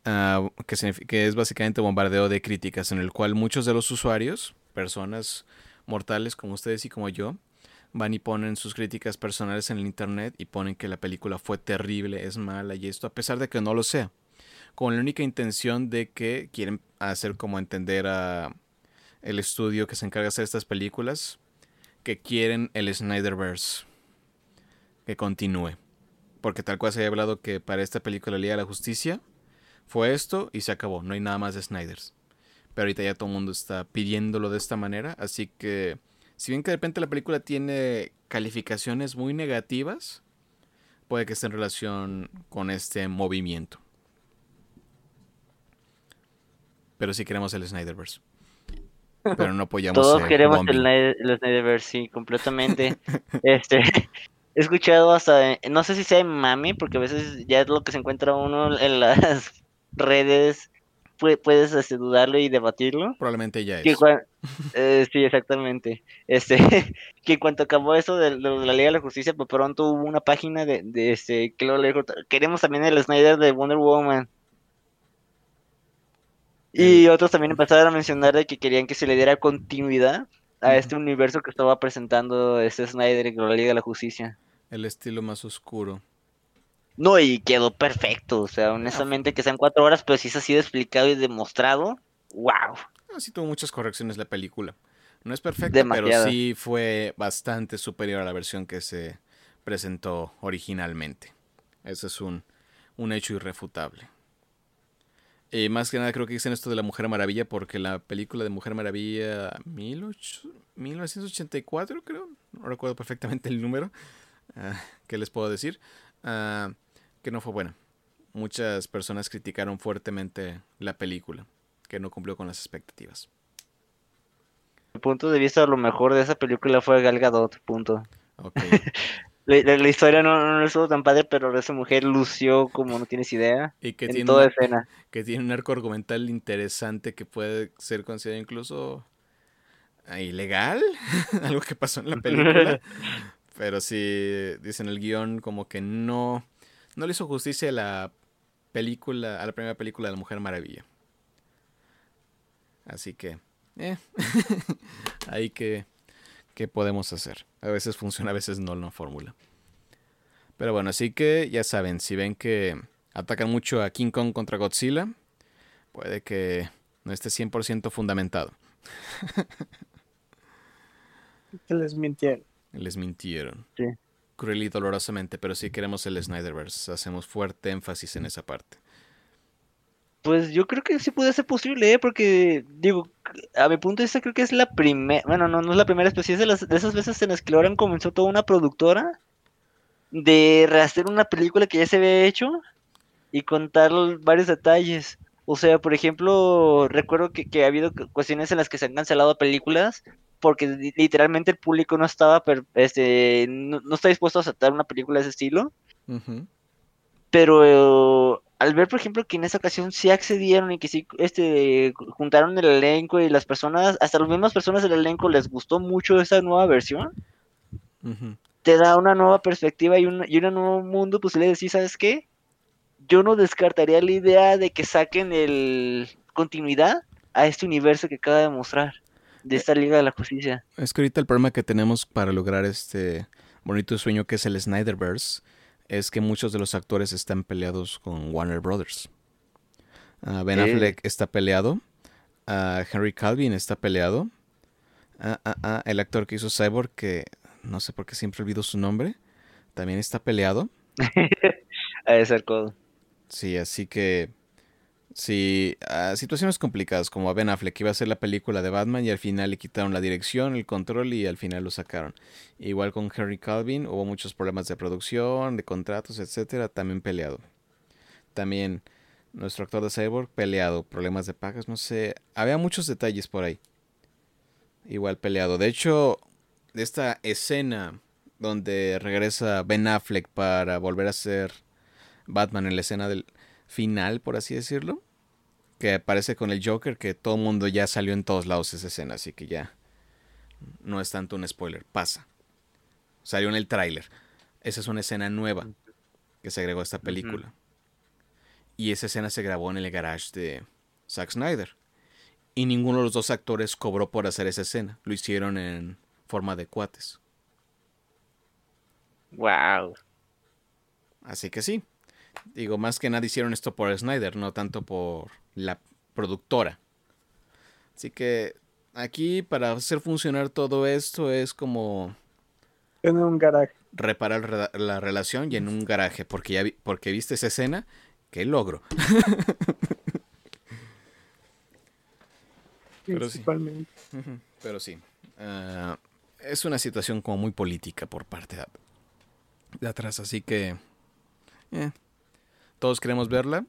ah, que, que es básicamente bombardeo de críticas, en el cual muchos de los usuarios, personas mortales como ustedes y como yo, van y ponen sus críticas personales en el internet y ponen que la película fue terrible, es mala y esto, a pesar de que no lo sea, con la única intención de que quieren hacer como entender a el estudio que se encarga de hacer estas películas, que quieren el Snyderverse que continúe. Porque tal cual se había hablado que para esta película Liga de la Justicia fue esto y se acabó. No hay nada más de Snyders. Pero ahorita ya todo el mundo está pidiéndolo de esta manera. Así que, si bien que de repente la película tiene calificaciones muy negativas, puede que esté en relación con este movimiento. Pero sí queremos el Snyderverse. Pero no apoyamos Todos el queremos bombing. el, Snyder- el Snyderverse, sí, completamente. este, he escuchado hasta, no sé si sea mami, porque a veces ya es lo que se encuentra uno en las redes, pue- puedes este, dudarlo y debatirlo. Probablemente ya es. Eh, sí, exactamente. Este, que en cuanto acabó eso de, lo de la Liga de la Justicia, pues pronto hubo una página de, de este, que le dijo, queremos también el Snyder de Wonder Woman. Y otros también empezaron a mencionar de que querían que se le diera continuidad a este universo que estaba presentando este Snyder con la Liga de la Justicia. El estilo más oscuro. No, y quedó perfecto, o sea, honestamente que sean cuatro horas, pero si es así de explicado y demostrado, wow. Así tuvo muchas correcciones la película. No es perfecta, pero sí fue bastante superior a la versión que se presentó originalmente. Ese es un, un hecho irrefutable. Y más que nada creo que dicen esto de la Mujer Maravilla porque la película de Mujer Maravilla 18 1984 creo, no recuerdo perfectamente el número, ah, ¿qué les puedo decir? Ah, que no fue buena. Muchas personas criticaron fuertemente la película, que no cumplió con las expectativas. Mi punto de vista, lo mejor de esa película fue Gal Gadot, punto. La, la- la historia no, no estuvo tan padre, pero esa mujer lució como no tienes idea Y que en tiene, toda una- escena. que tiene un arco argumental interesante que puede ser considerado incluso ah, ilegal, algo que pasó en la película. Pero sí, dicen el guion como que no, no le hizo justicia a la película, a la primera película de la Mujer Maravilla. Así que, eh, ahí que, ¿qué podemos hacer? A veces funciona, a veces no la fórmula. Pero bueno, así que ya saben, si ven que atacan mucho a King Kong contra Godzilla, puede que no esté 100% fundamentado. Que les mintieron. Les mintieron. Sí. Cruel y dolorosamente, pero sí queremos el Snyderverse. Hacemos fuerte énfasis en esa parte. Pues yo creo que sí puede ser posible, ¿eh? Porque, digo, a mi punto de vista creo que es la primera, bueno, no, no es la primera especie, es de, las, de esas veces en las que Loran comenzó toda una productora de rehacer una película que ya se había hecho y contar varios detalles. O sea, por ejemplo, recuerdo que, que ha habido cu- cuestiones en las que se han cancelado películas porque li- literalmente el público no estaba, per- este, no, no está dispuesto a aceptar una película de ese estilo. Ujú. Pero eh, al ver, por ejemplo, que en esa ocasión sí accedieron y que sí este, juntaron el elenco y las personas, hasta las mismas personas del elenco les gustó mucho esa nueva versión, te da una nueva perspectiva y un, y un nuevo mundo posible de decir, ¿sabes qué? Yo no descartaría la idea de que saquen el continuidad a este universo que acaba de mostrar de esta Liga de la Justicia. Es que ahorita el problema que tenemos para lograr este bonito sueño que es el Snyderverse es que muchos de los actores están peleados con Warner Brothers. Ah, ben Eh. Affleck está peleado. ah, Henry Calvin está peleado. Ah, el actor que hizo Cyborg, que no sé por qué siempre olvido su nombre, también está peleado. A ese codo. Sí, así que sí, ah, situaciones complicadas como a Ben Affleck iba a hacer la película de Batman y al final le quitaron la dirección, el control y al final lo sacaron. Igual con Henry Calvin hubo muchos problemas de producción, de contratos, etcétera, también peleado. También nuestro actor de Cyborg peleado, problemas de pagas, no sé, había muchos detalles por ahí. Igual peleado. De hecho, esta escena donde regresa Ben Affleck para volver a ser Batman en la escena del final, por así decirlo. Que aparece con el Joker, que todo el mundo ya salió en todos lados esa escena, así que ya no es tanto un spoiler, pasa. Salió en el tráiler. Esa es una escena nueva que se agregó a esta película. Y esa escena se grabó en el garage de Zack Snyder. Y ninguno de los dos actores cobró por hacer esa escena. Lo hicieron en forma de cuates. Wow. Así que sí. Digo, más que nada hicieron esto por Snyder, no tanto por la productora. Así que aquí para hacer funcionar todo esto es como En un garaje. reparar la relación y en un garaje, porque ya vi- porque viste esa escena, qué logro. Pero sí. Principalmente. Pero sí, ah, es una situación como muy política por parte de, de atrás, así que eh, todos queremos verla.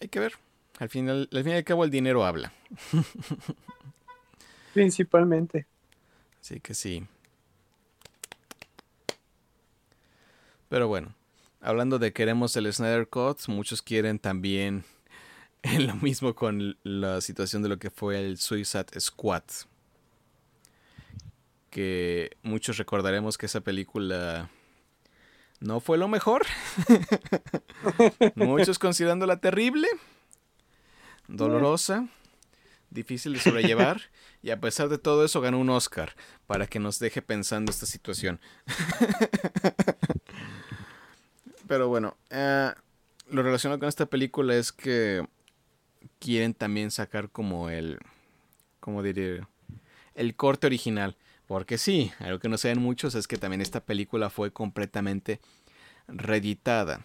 Hay que ver. Al final, al fin y al cabo el dinero habla. Principalmente. Así que sí. Pero bueno, hablando de queremos el Snyder Cut, muchos quieren también lo mismo con la situación de lo que fue el Suicide Squad. Que muchos recordaremos que esa película no fue lo mejor. muchos considerándola terrible, dolorosa, difícil de sobrellevar. Y a pesar de todo eso ganó un Oscar para que nos deje pensando esta situación. Pero bueno, eh, lo relacionado con esta película es que quieren también sacar como el, ¿cómo diré? El corte original. Porque sí, algo que no saben muchos es que también esta película fue completamente reeditada.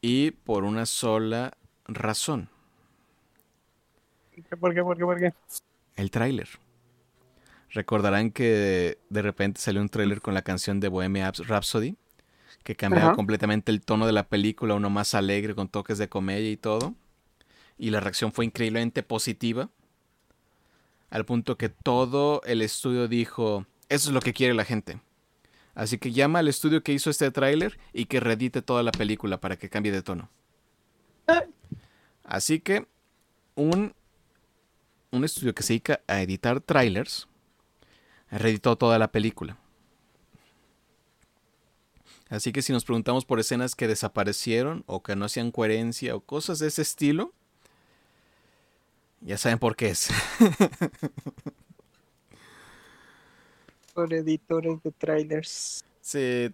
Y por una sola razón. ¿Por qué? ¿Por qué? ¿Por qué? El tráiler. Recordarán que de repente salió un tráiler con la canción de Bohemia Rhapsody, que cambiaba Ajá. completamente el tono de la película, uno más alegre, con toques de comedia y todo. Y la reacción fue increíblemente positiva, al punto que todo el estudio dijo, eso es lo que quiere la gente. Así que llama al estudio que hizo este tráiler y que reedite toda la película para que cambie de tono. Así que un, un estudio que se dedica a editar trailers reeditó toda la película. Así que si nos preguntamos por escenas que desaparecieron o que no hacían coherencia o cosas de ese estilo, ya saben por qué es. Por editores de trailers. Se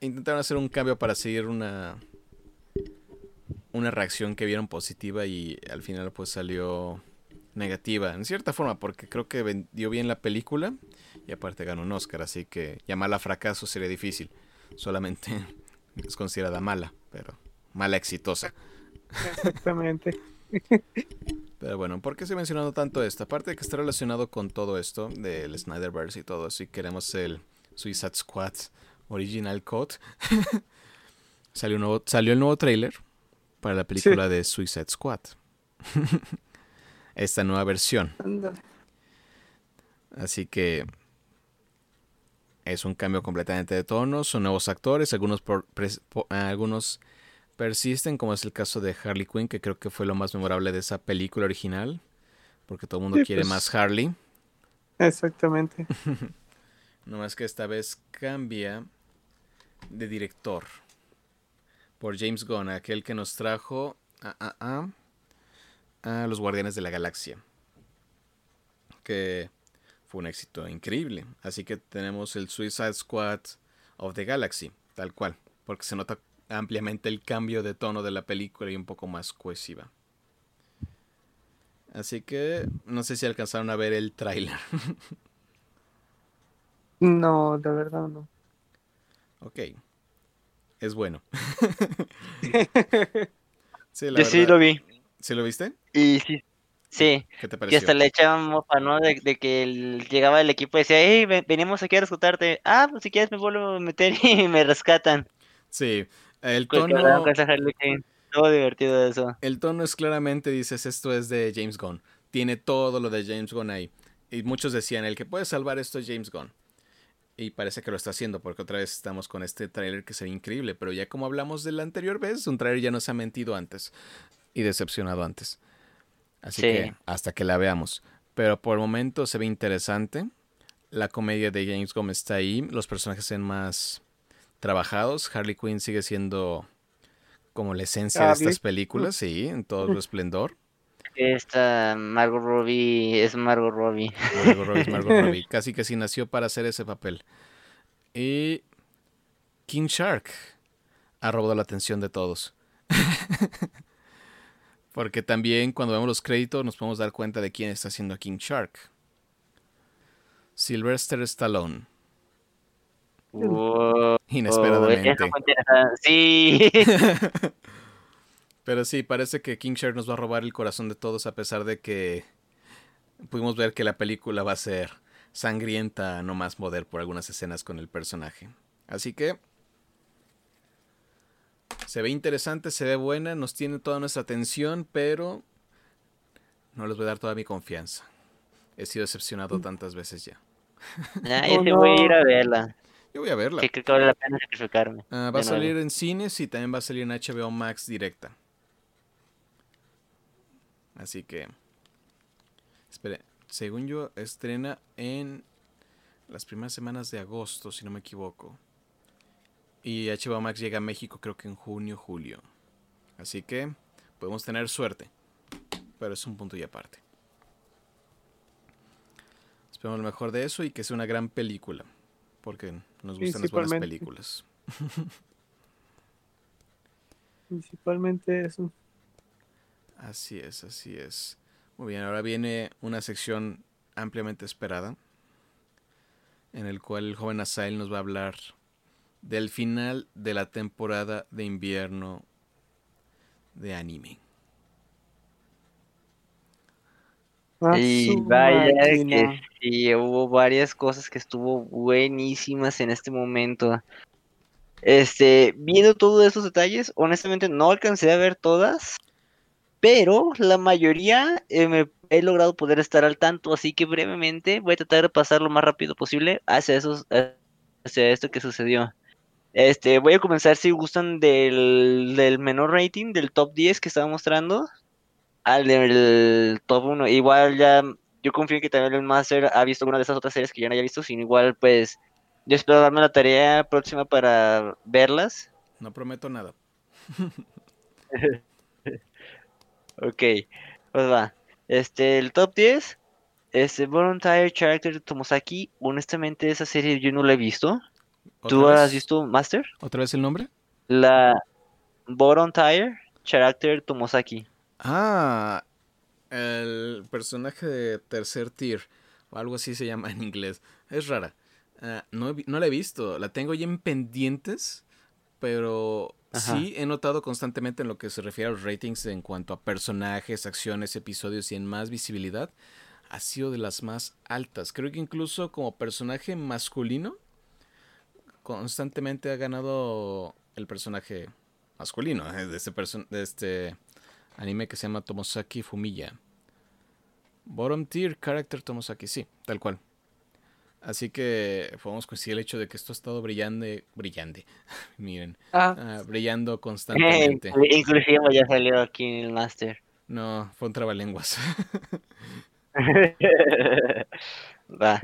intentaron hacer un cambio para seguir una una reacción que vieron positiva y al final pues salió negativa en cierta forma porque creo que vendió bien la película y aparte ganó un Oscar así que llamarla fracaso sería difícil solamente es considerada mala pero mala exitosa Exactamente. pero bueno ¿por qué estoy mencionando tanto esto? aparte de que está relacionado con todo esto del Snyderverse y todo si queremos el Suicide Squad Original Code salió, un nuevo, salió el nuevo trailer para la película de Suicide Squad. Esta nueva versión. Así que es un cambio completamente de tono. Son nuevos actores. Algunos, por- pres- algunos persisten, como es el caso de Harley Quinn, que creo que fue lo más memorable de esa película original. Porque todo el mundo Sí, quiere pues. más Harley. Exactamente. No más que esta vez cambia de director. Por James Gunn, aquel que nos trajo a, a- a- a Los Guardianes de la Galaxia. Que fue un éxito increíble. Así que tenemos el Suicide Squad of the Galaxy, tal cual. Porque se nota ampliamente el cambio de tono de la película y un poco más cohesiva. Así que no sé si alcanzaron a ver el tráiler. No, de verdad no. Ok. Es bueno. sí, la Yo sí lo vi. ¿Sí lo viste? Y sí, sí. ¿Qué te Y pareció? hasta le echaban mofa, ¿no? De, de que el- llegaba el equipo y decía, hey, ven- venimos aquí a rescatarte. Ah, pues si quieres me vuelvo a meter y me rescatan. Sí. El Pues tono. Todo divertido eso. el tono es claramente, dices, esto es de James Gunn. Tiene todo lo de James Gunn ahí. Y muchos decían, el que puede salvar esto es James Gunn. Y parece que lo está haciendo, porque otra vez estamos con este tráiler que se ve increíble. Pero ya como hablamos de la anterior vez, un tráiler ya nos ha mentido antes. Y decepcionado antes. Así Sí. que hasta que la veamos. Pero por el momento se ve interesante. La comedia de James Gunn está ahí. Los personajes son más trabajados. Harley Quinn sigue siendo como la esencia de estas películas, sí, en todo su esplendor. Esta Margot Robbie es Margot Robbie. Margot Robbie es Margot Robbie. Casi que sí nació para hacer ese papel. Y King Shark ha robado la atención de todos. Porque también cuando vemos los créditos nos podemos dar cuenta de quién está haciendo a King Shark. Sylvester Stallone. Wow, Inesperadamente. eso fue interesante. Sí. Pero sí, parece que King Shark nos va a robar el corazón de todos a pesar de que pudimos ver que la película va a ser sangrienta, no más moder por algunas escenas con el personaje. Así que se ve interesante, se ve buena, nos tiene toda nuestra atención, pero no les voy a dar toda mi confianza. He sido decepcionado tantas veces ya. Oh, ese voy a ir a verla. Yo voy a verla. Sí, creo que vale la pena sacrificarme. Ah, va a salir en cines y también va a salir en HBO Max directa. Así que. Espere, según yo, estrena en las primeras semanas de agosto, si no me equivoco. Y HBO Max llega a México creo que en junio, julio. Así que podemos tener suerte. Pero es un punto y aparte. Esperemos lo mejor de eso y que sea una gran película. Porque nos gustan las buenas películas. Principalmente eso. Así es, así es. Muy bien, ahora viene una sección ampliamente esperada, en el cual el joven Asael nos va a hablar del final de la temporada de invierno de anime. A Y vaya máquina. que sí, hubo varias cosas que estuvo buenísimas en este momento. Este, viendo todos esos detalles, honestamente no alcancé a ver todas, pero la mayoría eh, me he logrado poder estar al tanto, así que brevemente voy a tratar de pasar lo más rápido posible hacia esos, hacia esto que sucedió. Este, voy a comenzar si gustan del, del menor rating, del top 10 que estaba mostrando, al del top 1. Igual ya, yo confío en que también el Master ha visto alguna de esas otras series que yo no haya visto, sino igual pues yo espero darme la tarea próxima para verlas. No prometo nada. Ok, pues va. Este, el top 10, este, Volunteer Character de Tomosaki. Honestamente, esa serie yo no la he visto. ¿Tú ¿Otra has visto Master? ¿Otra vez el nombre? La Tire Character Tomosaki. Ah, el personaje de tercer tier, o algo así se llama en inglés. Es rara. Ah, no, no la he visto, la tengo ya en pendientes, pero Ajá. sí he notado constantemente en lo que se refiere a los ratings en cuanto a personajes, acciones, episodios y en más visibilidad, ha sido de las más altas. Creo que incluso como personaje masculino, constantemente ha ganado el personaje masculino eh, de este, de este anime que se llama Tomosaki Fumiya. Bottom tier character Tomosaki, sí, tal cual. Así que podemos coincidir el hecho de que esto ha estado brillante, brillante, miren, Ah, ah, brillando constantemente. Inclusive ya salió aquí en el Master. No, fue un trabalenguas. Va.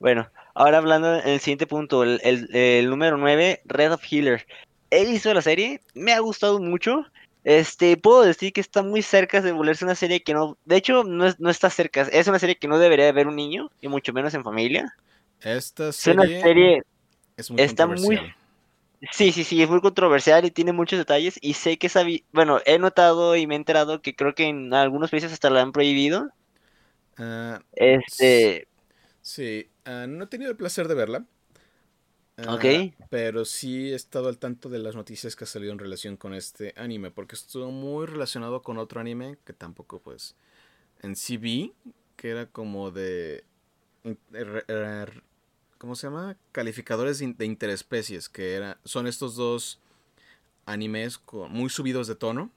Bueno, ahora hablando en el siguiente punto, el, el- el número 9, Red of Healer. He visto la serie, me ha gustado mucho. Este, puedo decir que está muy cerca de volverse una serie que no, de hecho, no, es- no está cerca, es una serie que no debería de ver un niño, y mucho menos en familia. Esta Es una serie es muy está muy- controversial. sí, sí, sí, es muy controversial y tiene muchos detalles, y sé que sabi- bueno, he notado y me he enterado que creo que en algunos países hasta la han prohibido. Ah, Este, sí, ah, no he tenido el placer de verla. Ah, Ok. Pero sí he estado al tanto de las noticias que ha salido en relación con este anime, porque estuvo muy relacionado con otro anime que tampoco, pues, en sí vi, que era como de... in- er- er- ¿Cómo se llama? Calificadores de in- de interespecies, que era, son estos dos animes con- muy subidos de tono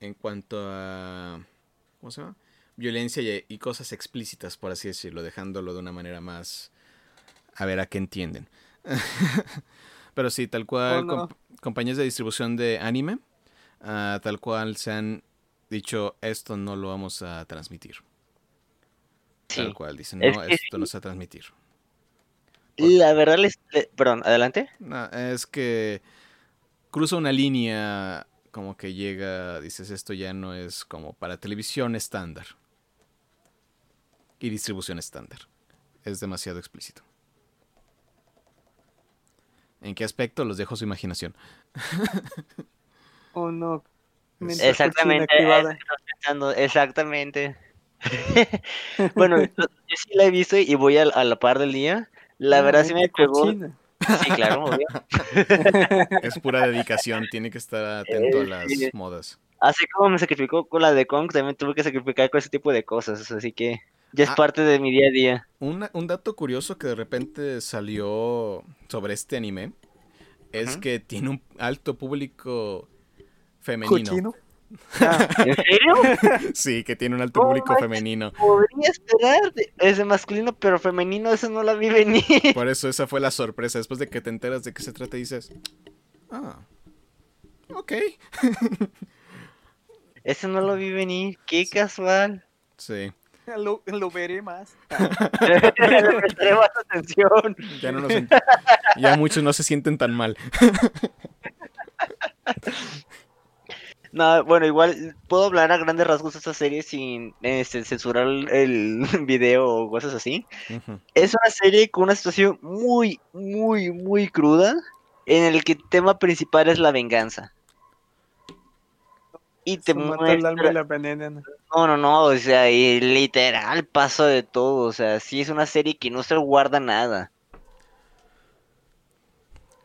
en cuanto a... ¿Cómo se llama? Violencia y cosas explícitas, por así decirlo, dejándolo de una manera más... A ver a qué entienden. Pero sí, tal cual, Oh, no. comp- compañías de distribución de anime, ah, tal cual se han dicho, esto no lo vamos a transmitir. Tal cual, dicen, Es no, que esto no se va a transmitir. La verdad les, le- perdón, adelante. No, es que cruza una línea como que llega, dices, esto ya no es como para televisión estándar. Y distribución estándar. Es demasiado explícito. ¿En qué aspecto? Los dejo a su imaginación. oh no. Mente Exactamente, pensando, exactamente. bueno, yo, yo sí la he visto y voy a, a la par del día. La No, verdad sí me pegó. cochina. Sí, claro, obvio. Es pura dedicación, tiene que estar atento a las Sí. modas. Así como me sacrificó con la de Kong, también tuve que sacrificar con ese tipo de cosas. Así que ya es Ah. parte de mi día a día. Una- un dato curioso que de repente salió sobre este anime es que tiene un alto público femenino. Cochino. Ah, ¿En serio? Sí, que tiene un alto público femenino. Podría esperar. de- Es de masculino, pero femenino, eso no la vi venir. Por eso esa fue la sorpresa. Después de que te enteras de qué se trata, dices, ah, ok. Eso no lo vi venir. Qué casual. Sí, lo, lo veré más. Le prestaré más atención. ya no nos ya muchos no se sienten tan mal. No, bueno, igual puedo hablar a grandes rasgos de esta serie sin este, censurar el, video o cosas así. Es una serie con una situación muy, muy, muy cruda en el que el tema principal es la venganza. Y te Se mata el alma y muestra... la. No, no, no, o sea, y literal paso de todo, o sea, sí es una serie que no se guarda nada.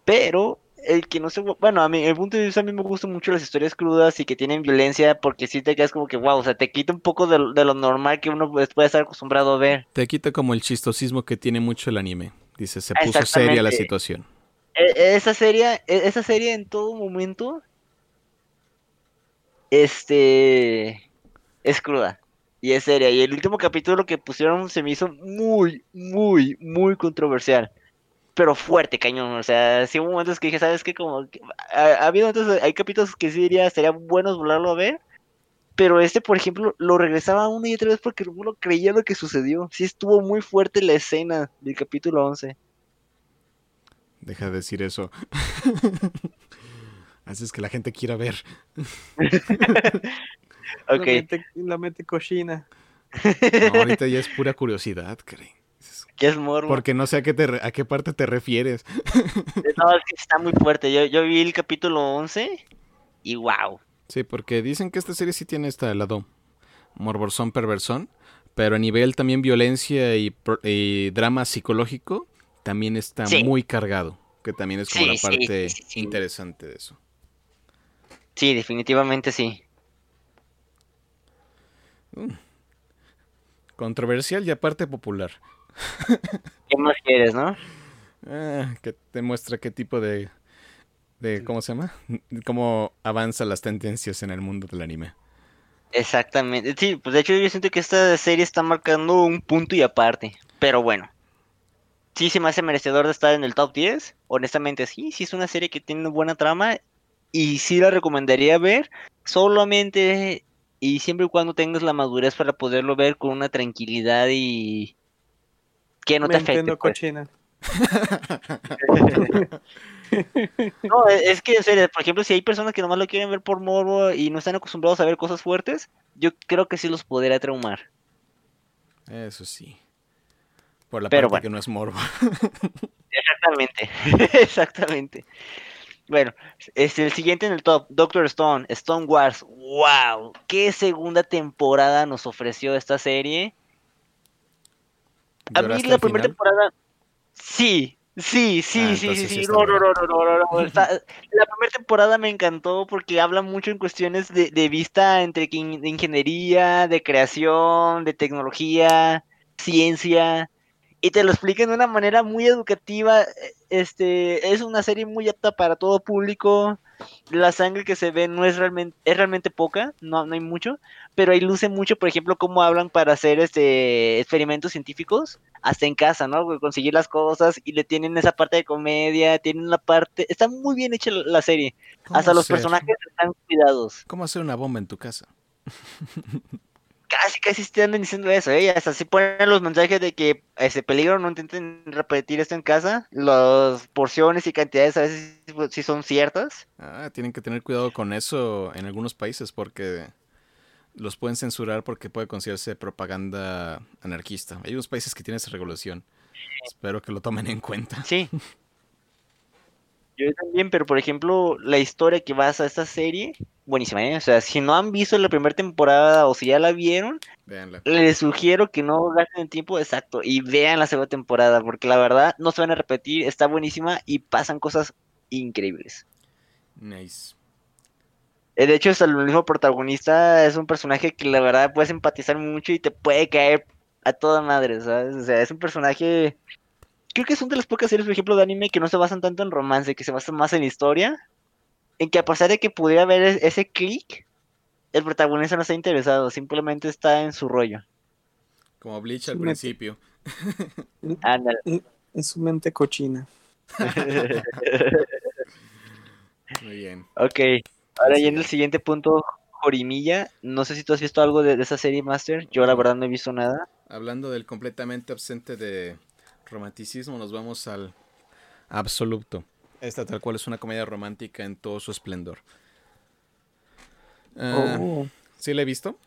Pero el que no se, bueno, a mí, el punto de vista a mí me gustan mucho las historias crudas y que tienen violencia porque sí te quedas como que, wow, o sea, te quita un poco de, lo- de lo normal que uno pues, puede estar acostumbrado a ver. Te quita como el chistosismo que tiene mucho el anime. Dice, se puso seria la situación. E- Esa serie, e- esa serie en todo momento, este, es cruda y es seria. Y el último capítulo que pusieron se me hizo muy, muy, muy controversial. pero fuerte, cañón. O sea, sí hubo momentos que dije, ¿sabes qué? Como, ha, ha, habido momentos, hay capítulos que sí diría, sería bueno volverlo a ver. Pero este, por ejemplo, lo regresaba una y otra vez porque no lo creía lo que sucedió. Sí estuvo muy fuerte la escena del capítulo 11. Deja de decir eso. Haces que la gente quiera ver. ok. La mente, la mente cochina. No, ahorita ya es pura curiosidad, creen. ¿Qué es morbo? Porque no sé a qué, te, a qué parte te refieres. No, es que está muy fuerte. Yo, yo vi el capítulo 11 y wow. Sí, porque dicen que esta serie sí tiene este lado morborzón, perversón, pero a nivel también violencia y, y drama psicológico también está sí. muy cargado, que también es como sí, la parte sí, interesante de eso. Sí, definitivamente sí. Uh, controversial y aparte popular. ¿Qué más quieres, no? Ah, que te muestra qué tipo de, de. ¿Cómo se llama? Cómo avanzan las tendencias en el mundo del anime. Exactamente. Sí, pues de hecho yo siento que esta serie está marcando un punto y aparte. Pero bueno. Sí se me hace merecedor de estar en el top 10. Honestamente sí, sí es una serie que tiene una buena trama. Y sí la recomendaría ver. Solamente y siempre y cuando tengas la madurez para poderlo ver con una tranquilidad y que no te afecte. Pues. cochina. no, es que en serio, por ejemplo, si hay personas que nomás lo quieren ver por morbo y no están acostumbrados a ver cosas fuertes, yo creo que sí los podría traumar. Eso sí. Por la Pero parte bueno. que no es morbo. Exactamente, exactamente. Bueno, es el siguiente en el top, Doctor Stone, Stone Wars. ¡Wow! ¿Qué segunda temporada nos ofreció esta serie? A mí ¿Lloraste la primera temporada. Sí, sí, sí, Ah, sí, sí, No, no, no, no, no, La primera temporada me encantó porque habla mucho en cuestiones de, de vista entre de ingeniería, de creación, de tecnología, ciencia. Y te lo explican de una manera muy educativa. Este, es una serie muy apta para todo público. La sangre que se ve no es realmente, es realmente poca, no, no hay mucho, pero ahí luce mucho, por ejemplo, cómo hablan para hacer este experimentos científicos, hasta en casa, ¿no? Conseguir las cosas y le tienen esa parte de comedia, tienen la parte, está muy bien hecha la, serie, ¿Cómo hasta los hacer- personajes están cuidados. ¿Cómo hacer una bomba en tu casa? Casi, casi te andan diciendo eso, ¿eh? Hasta si ponen los mensajes de que ese peligro no intenten repetir esto en casa, las porciones y cantidades a veces pues, sí son ciertas. Ah, tienen que tener cuidado con eso en algunos países porque los pueden censurar porque puede considerarse propaganda anarquista. Hay unos países que tienen esa regulación. Espero que lo tomen en cuenta. Sí. Yo también, pero por ejemplo, la historia que basa esta serie, buenísima, ¿eh? O sea, si no han visto la primera temporada o si ya la vieron, Véanla. les sugiero que no gasten el tiempo exacto y vean la segunda temporada, porque la verdad no se van a repetir, está buenísima y pasan cosas increíbles. Nice. Eh, De hecho, hasta el mismo protagonista es un personaje que la verdad puedes empatizar mucho y te puede caer a toda madre, ¿sabes? O sea, es un personaje. Creo que es una de las pocas series, por ejemplo, de anime que no se basan tanto en romance, que se basan más en historia. En que a pesar de que pudiera haber es- ese click, el protagonista no está interesado, simplemente está en su rollo. Como Bleach al principio. Ándale. En su mente cochina. Muy bien. ok, ahora ya en el es. siguiente punto, Jorimilla. No sé si tú has visto algo de, de esa serie, Master. Yo la verdad no he visto nada. Hablando del completamente ausente de romanticismo, nos vamos al absoluto. Esta tal cual es una comedia romántica en todo su esplendor. Ah, Oh, Sí la he visto.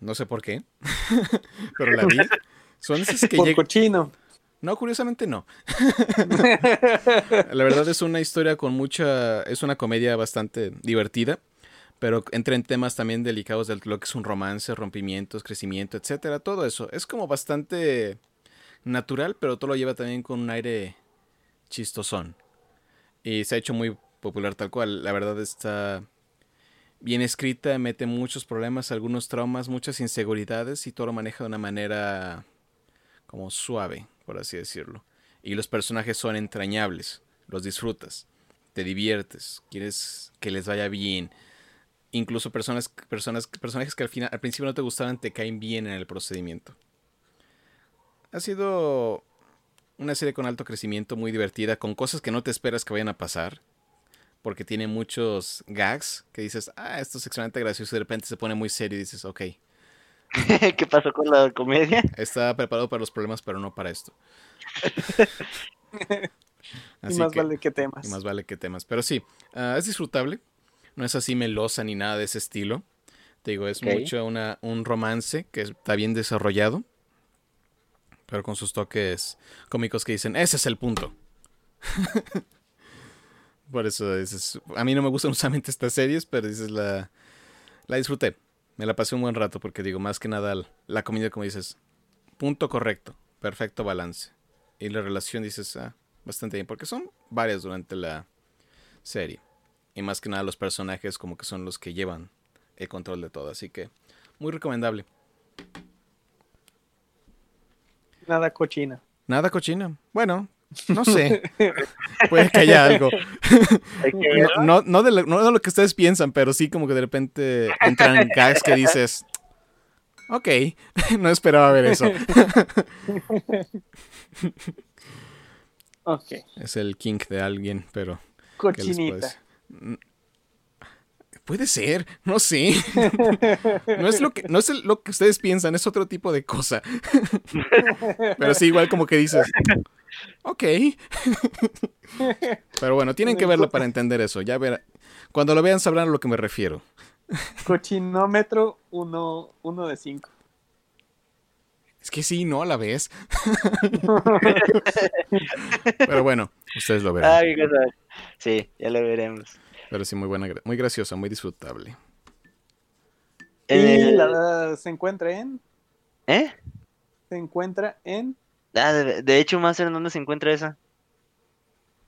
No sé por qué. Pero la vi. Son esas que por llegan. cochino. No, curiosamente no. La verdad es una historia con mucha. Es una comedia bastante divertida. Pero entra en temas también delicados de lo que es un romance, rompimientos, crecimiento, etcétera. Todo eso. Es como bastante natural, pero todo lo lleva también con un aire chistosón. Y se ha hecho muy popular tal cual. La verdad está bien escrita, mete muchos problemas, algunos traumas, muchas inseguridades y todo lo maneja de una manera como suave, por así decirlo. Y los personajes son entrañables, los disfrutas, te diviertes, quieres que les vaya bien. Incluso personas, personas, personajes que al, final, al principio no te gustaban te caen bien en el procedimiento. Ha sido una serie con alto crecimiento, muy divertida, con cosas que no te esperas que vayan a pasar. Porque tiene muchos gags que dices, ah, esto es extremadamente gracioso y de repente se pone muy serio y dices, ok, ¿Qué pasó con la comedia? está preparado para los problemas, pero no para esto. y más que- vale que temas. y más vale que temas. Pero sí, ah, es disfrutable. No es así melosa ni nada de ese estilo. Te digo, es mucho una, un romance que está bien desarrollado. Pero con sus toques cómicos que dicen, ese es el punto. Por eso dices, a mí no me gustan usualmente estas series, pero dices, la, la disfruté. Me la pasé un buen rato porque digo, más que nada la comida, como dices, punto correcto, perfecto balance. Y la relación dices, ah, bastante bien, porque son varias durante la serie. Y más que nada los personajes como que son los que llevan el control de todo. Así que muy recomendable. Nada cochina. Nada cochina. Bueno, no sé. Puede que haya algo. No, no, no de lo, no de lo que ustedes piensan, pero sí como que de repente entran gags que dices, ok, no esperaba ver eso. Ok. Es el kink de alguien, pero... ¿qué les puedo Cochinita. Puede ser, no sé. No es lo que, no es lo que ustedes piensan, es otro tipo de cosa. Pero sí, igual como que dices, ok. Pero bueno, tienen que verlo para entender eso. Ya verá. Cuando lo vean sabrán a lo que me refiero. Cochinómetro 1 uno de 5. Es que sí, no, a la vez. Pero bueno, ustedes lo verán. Ay, qué cosa. Sí, ya lo veremos. Pero sí, muy buena, muy graciosa, muy disfrutable. Y el- la, se encuentra en. ¿Eh? Se encuentra en. Ah, de, de hecho, Master, ¿en dónde se encuentra esa?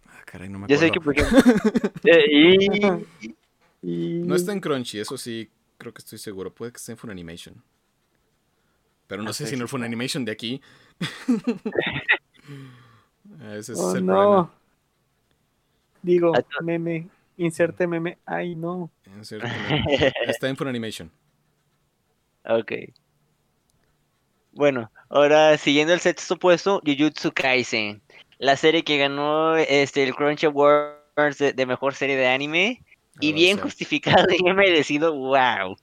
Ah, caray, no me Yo sé acuerdo. que, eh, y... Y... No está en Crunchy, eso sí, creo que estoy seguro. Puede que esté en Funimation. Pero no Ah, sé sí, si no el Funimation de aquí. Ese es Oh, el no. problema. Digo, Ah, meme. Inserte meme. Ay, no. No. Está en Funimation. Ok. Bueno, ahora siguiendo el sexto puesto, Jujutsu Kaisen. La serie que ganó este, el Crunchy Awards de, de mejor serie de anime. Y Ah, bien sí. justificado y bien merecido, wow.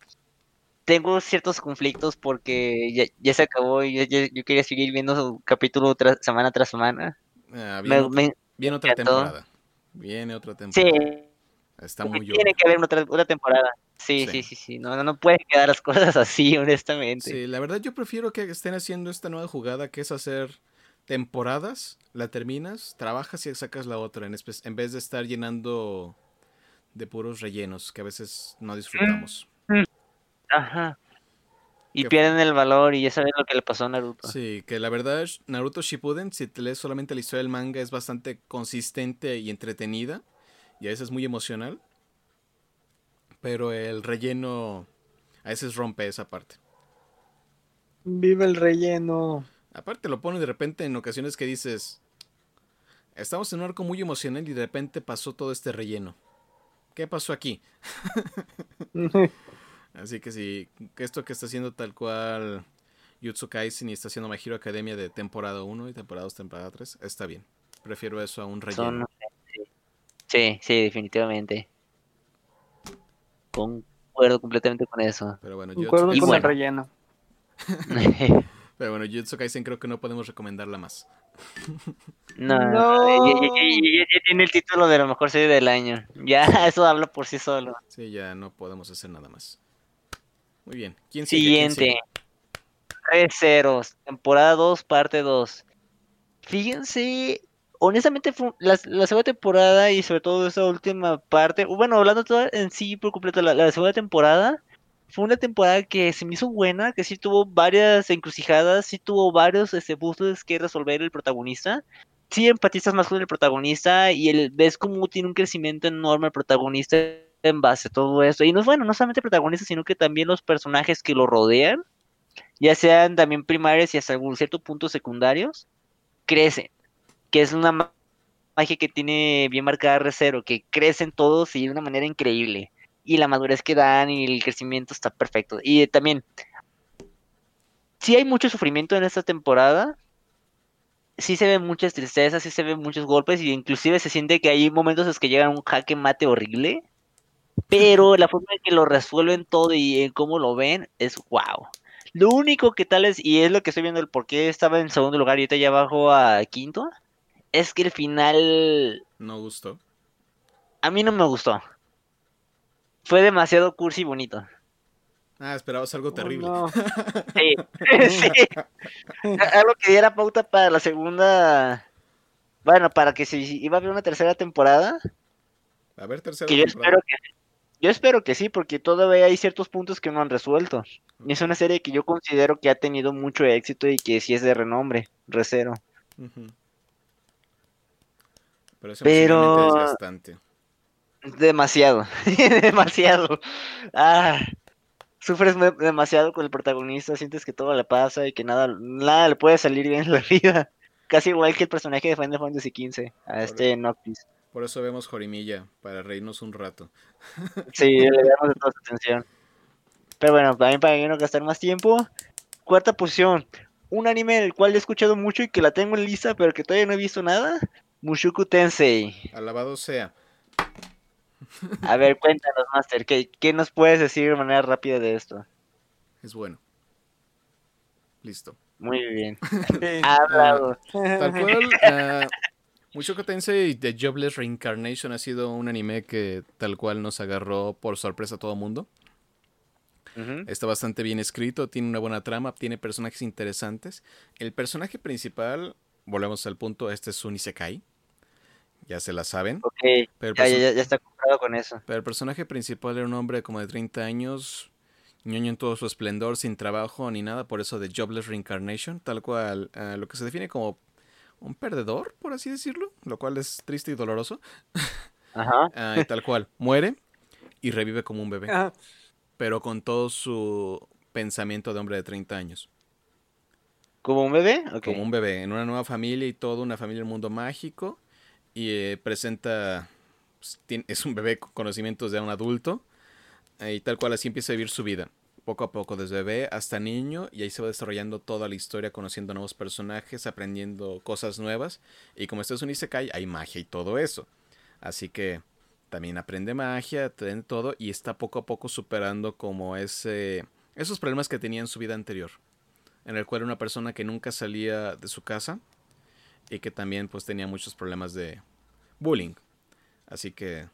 Tengo ciertos conflictos porque ya, ya se acabó y yo, yo- yo quería seguir viendo su capítulo tras, semana tras semana. Ah, Me- otra, me- viene otra temporada. Viene otra sí, temporada. Está muy tiene obvio. que haber otra, otra temporada. Sí, Sí. sí, sí, sí. No, no, no pueden quedar las cosas así, honestamente. Sí, la verdad yo prefiero que estén haciendo esta nueva jugada que es hacer temporadas, la terminas, trabajas y sacas la otra, en, en vez de estar llenando de puros rellenos que a veces no disfrutamos. Ajá. Y pierden el valor y ya sabes lo que le pasó a Naruto. Sí, que la verdad Naruto Shippuden, si te lees solamente la historia del manga, es bastante consistente y entretenida y a veces muy emocional. Pero el relleno a veces rompe esa parte. Vive el relleno. Aparte lo pone de repente en ocasiones que dices, estamos en un arco muy emocional y de repente pasó todo este relleno. ¿Qué pasó aquí? Así que sí, esto que está haciendo tal cual Jutsu Kaisen y está haciendo My Hero Academia de temporada 1 y temporada 2, temporada 3, está bien. Prefiero eso a un relleno. Son- sí. sí, definitivamente. Concuerdo completamente con eso. Pero bueno, Concuerdo con el relleno. pero bueno, Jutsu Kaisen creo que no podemos recomendarla más. no, No. Ya, ya- ya- ya- ya tiene el título de la mejor serie del año. Ya, eso habla por sí solo. Sí, ya no podemos hacer nada más. Muy bien. ¿Quién sigue? ¿Quién Siguiente. sigue? Tres ceros. Temporada 2, parte 2. Fíjense, honestamente fue la, segunda temporada y sobre todo esa última parte, bueno, hablando toda en sí por completo, la, segunda temporada fue una temporada que se me hizo buena, que sí tuvo varias encrucijadas, sí tuvo varios este, puntos que resolver el protagonista. Sí empatizas más con el protagonista y el, ves cómo tiene un crecimiento enorme el protagonista en base a todo eso. Y no bueno, no solamente el protagonista, sino que también los personajes que lo rodean ya sean también primarios y hasta algún cierto punto secundarios, crecen. Que es una ma- magia que tiene bien marcada Recero, que crecen todos y de una manera increíble. Y la madurez que dan y el crecimiento está perfecto. Y también, sí hay mucho sufrimiento en esta temporada, sí se ven muchas tristezas, sí se ven muchos golpes y inclusive se siente que hay momentos en los que llega un jaque mate horrible, pero la forma en que lo resuelven todo y en cómo lo ven es wow. Lo único que tal es, y es lo que estoy viendo el por qué estaba en segundo lugar y ahorita ya bajo a quinto, es que el final No gustó. a mí no me gustó. Fue demasiado cursi y bonito. Ah, esperabas algo terrible. Oh, no. Sí, sí. Algo que diera pauta para la segunda. Bueno, para que si iba a haber una tercera temporada, A ver, tercera que yo temporada. espero que yo espero que sí, porque todavía hay ciertos puntos que no han resuelto. Y es una serie que yo considero que ha tenido mucho éxito y que sí es de renombre, recero. Ujú. Pero, Pero- es bastante. Demasiado, demasiado. Ah, sufres demasiado con el protagonista, sientes que todo le pasa y que nada, nada le puede salir bien en la vida. Casi igual que el personaje de Final Fantasy XV, a este Noctis. Por eso vemos Jorimilla, para reírnos un rato. Sí, le damos de toda su atención. Pero bueno, también para no gastar más tiempo. Cuarta posición. Un anime del cual he escuchado mucho y que la tengo en lista, pero que todavía no he visto nada. Mushoku Tensei. Alabado sea. A ver, cuéntanos, Master. ¿qué, ¿Qué nos puedes decir de manera rápida de esto? Es bueno. Listo. Muy bien. Hablado. Tal cual, ah, Mushoku Tensei The Jobless Reincarnation ha sido un anime que tal cual nos agarró por sorpresa a todo mundo. Está bastante bien escrito, tiene una buena trama, tiene personajes interesantes. El personaje principal, volvemos al punto, este es un Isekai. Ya se la saben. Ok, Pero el, ya, ya, está comprado con eso. pero el personaje principal era un hombre como de 30 años, ñoño en todo su esplendor, sin trabajo ni nada, por eso de Jobless Reincarnation, tal cual, ah, lo que se define como un perdedor, por así decirlo, lo cual es triste y doloroso. Ajá. Ah, y tal cual, muere y revive como un bebé, Ajá. pero con todo su pensamiento de hombre de 30 años. ¿Como un bebé? Como un bebé, en una nueva familia y todo, una familia en un mundo mágico. Y eh, presenta, pues, es un bebé con conocimientos de un adulto. eh, y tal cual así empieza a vivir su vida. Poco a poco, desde bebé hasta niño. Y ahí se va desarrollando toda la historia, conociendo nuevos personajes, aprendiendo cosas nuevas. Y como esto es un Isekai, hay magia y todo eso. Así que también aprende magia, aprende todo. Y está poco a poco superando como ese, esos problemas que tenía en su vida anterior en el cual era una persona que nunca salía de su casa y que también pues tenía muchos problemas de bullying. Así que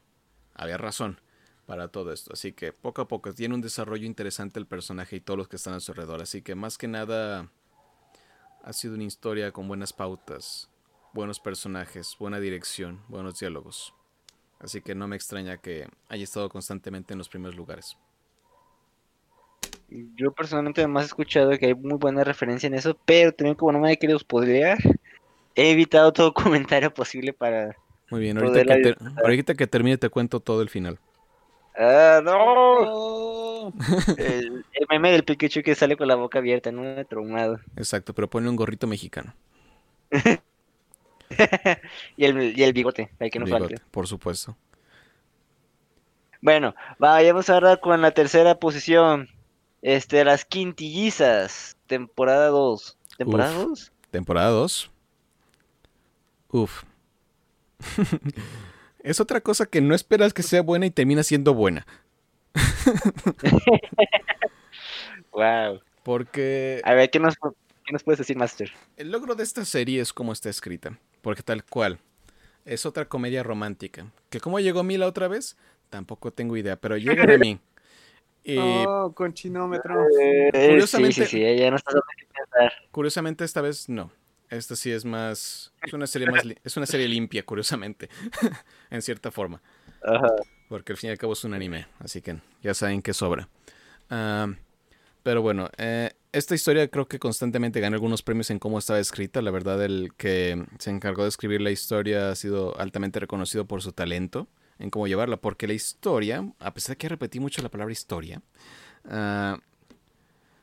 había razón para todo esto. Así que poco a poco tiene un desarrollo interesante el personaje y todos los que están a su alrededor. Así que más que nada ha sido una historia con buenas pautas, buenos personajes, buena dirección, buenos diálogos. Así que no me extraña que haya estado constantemente en los primeros lugares. Yo personalmente además he escuchado que hay muy buena referencia en eso, pero también como no me he querido spoilear, he evitado todo comentario posible para... Muy bien, ahorita que, ter- disfrutar. ahorita que termine te cuento todo el final. ¡Ah, no! El, el meme del Pikachu que sale con la boca abierta, no me traumado. Exacto, pero ponle un gorrito mexicano. Y el, y el bigote, hay que no Bigote, falte. por supuesto. Bueno, vayamos ahora con la tercera posición. Este, las quintillizas, temporada 2. ¿Temporada Uf. 2? Temporada 2. Uf. es otra cosa que no esperas que sea buena y termina siendo buena. Wow. Porque A ver, ¿qué nos, qué nos puedes decir, Master? el logro de esta serie es como está escrita. Porque tal cual. Es otra comedia romántica. ¿Que cómo llegó a mí la otra vez? Tampoco tengo idea, pero llegan a mí. Y Oh, con chinómetro. Eh, Curiosamente- Sí, sí, sí, ya no estás pensar. curiosamente esta vez no. Esta sí es más. Es una serie más. Es una serie limpia, curiosamente. en cierta forma. Ajá. Porque al fin y al cabo es un anime, así que ya saben que sobra. Ah, pero bueno, eh, esta historia creo que constantemente gana algunos premios en cómo estaba escrita. La verdad, el que se encargó de escribir la historia ha sido altamente reconocido por su talento en cómo llevarla. Porque la historia, a pesar de que repetí mucho la palabra historia, ah,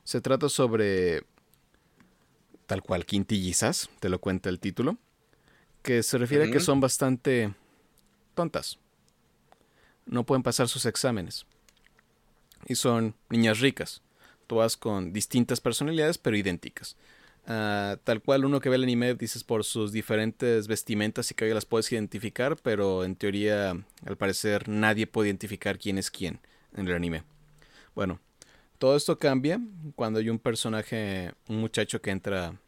se trata sobre tal cual quintillizas, te lo cuenta el título, que se refiere a que son bastante tontas no pueden pasar sus exámenes. Y son niñas ricas, todas con distintas personalidades pero idénticas. Ah, tal cual uno que ve el anime dices por sus diferentes vestimentas y que las puedes identificar, pero en teoría al parecer nadie puede identificar quién es quién en el anime. Bueno, todo esto cambia cuando hay un personaje, un muchacho que entra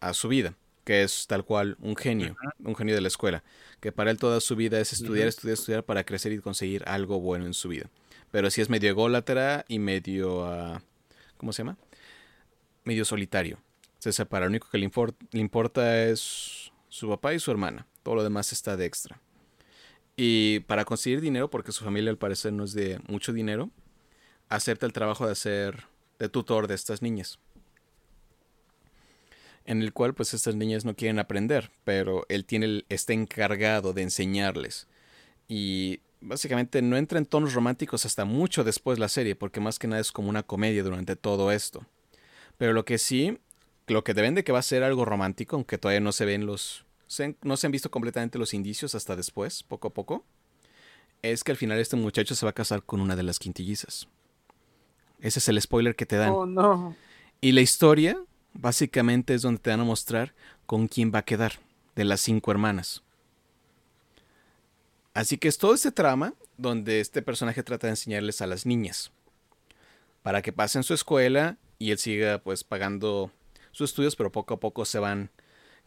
a su vida, que es tal cual un genio, un genio de la escuela, que para él toda su vida es estudiar, estudiar, estudiar para crecer y conseguir algo bueno en su vida. Pero sí es medio ególatra y medio, ah, ¿cómo se llama? Medio solitario se separa. Lo único que le, le, importa es su papá y su hermana. Todo lo demás está de extra. Y para conseguir dinero, porque su familia al parecer no es de mucho dinero, acepta el trabajo de ser de tutor de estas niñas. En el cual pues estas niñas no quieren aprender, pero él tiene está encargado de enseñarles. Y básicamente no entra en tonos románticos hasta mucho después de la serie, porque más que nada es como una comedia durante todo esto. Pero lo que sí lo que te vende que va a ser algo romántico, aunque todavía no se ven los. no se han visto completamente los indicios hasta después, poco a poco. Es que al final este muchacho se va a casar con una de las quintillizas. Ese es el spoiler que te dan. Oh, no. Y la historia, básicamente, es donde te van a mostrar con quién va a quedar, de las cinco hermanas. Así que es todo este trama donde este personaje trata de enseñarles a las niñas. Para que pasen su escuela y él siga pues pagando sus estudios, pero poco a poco se van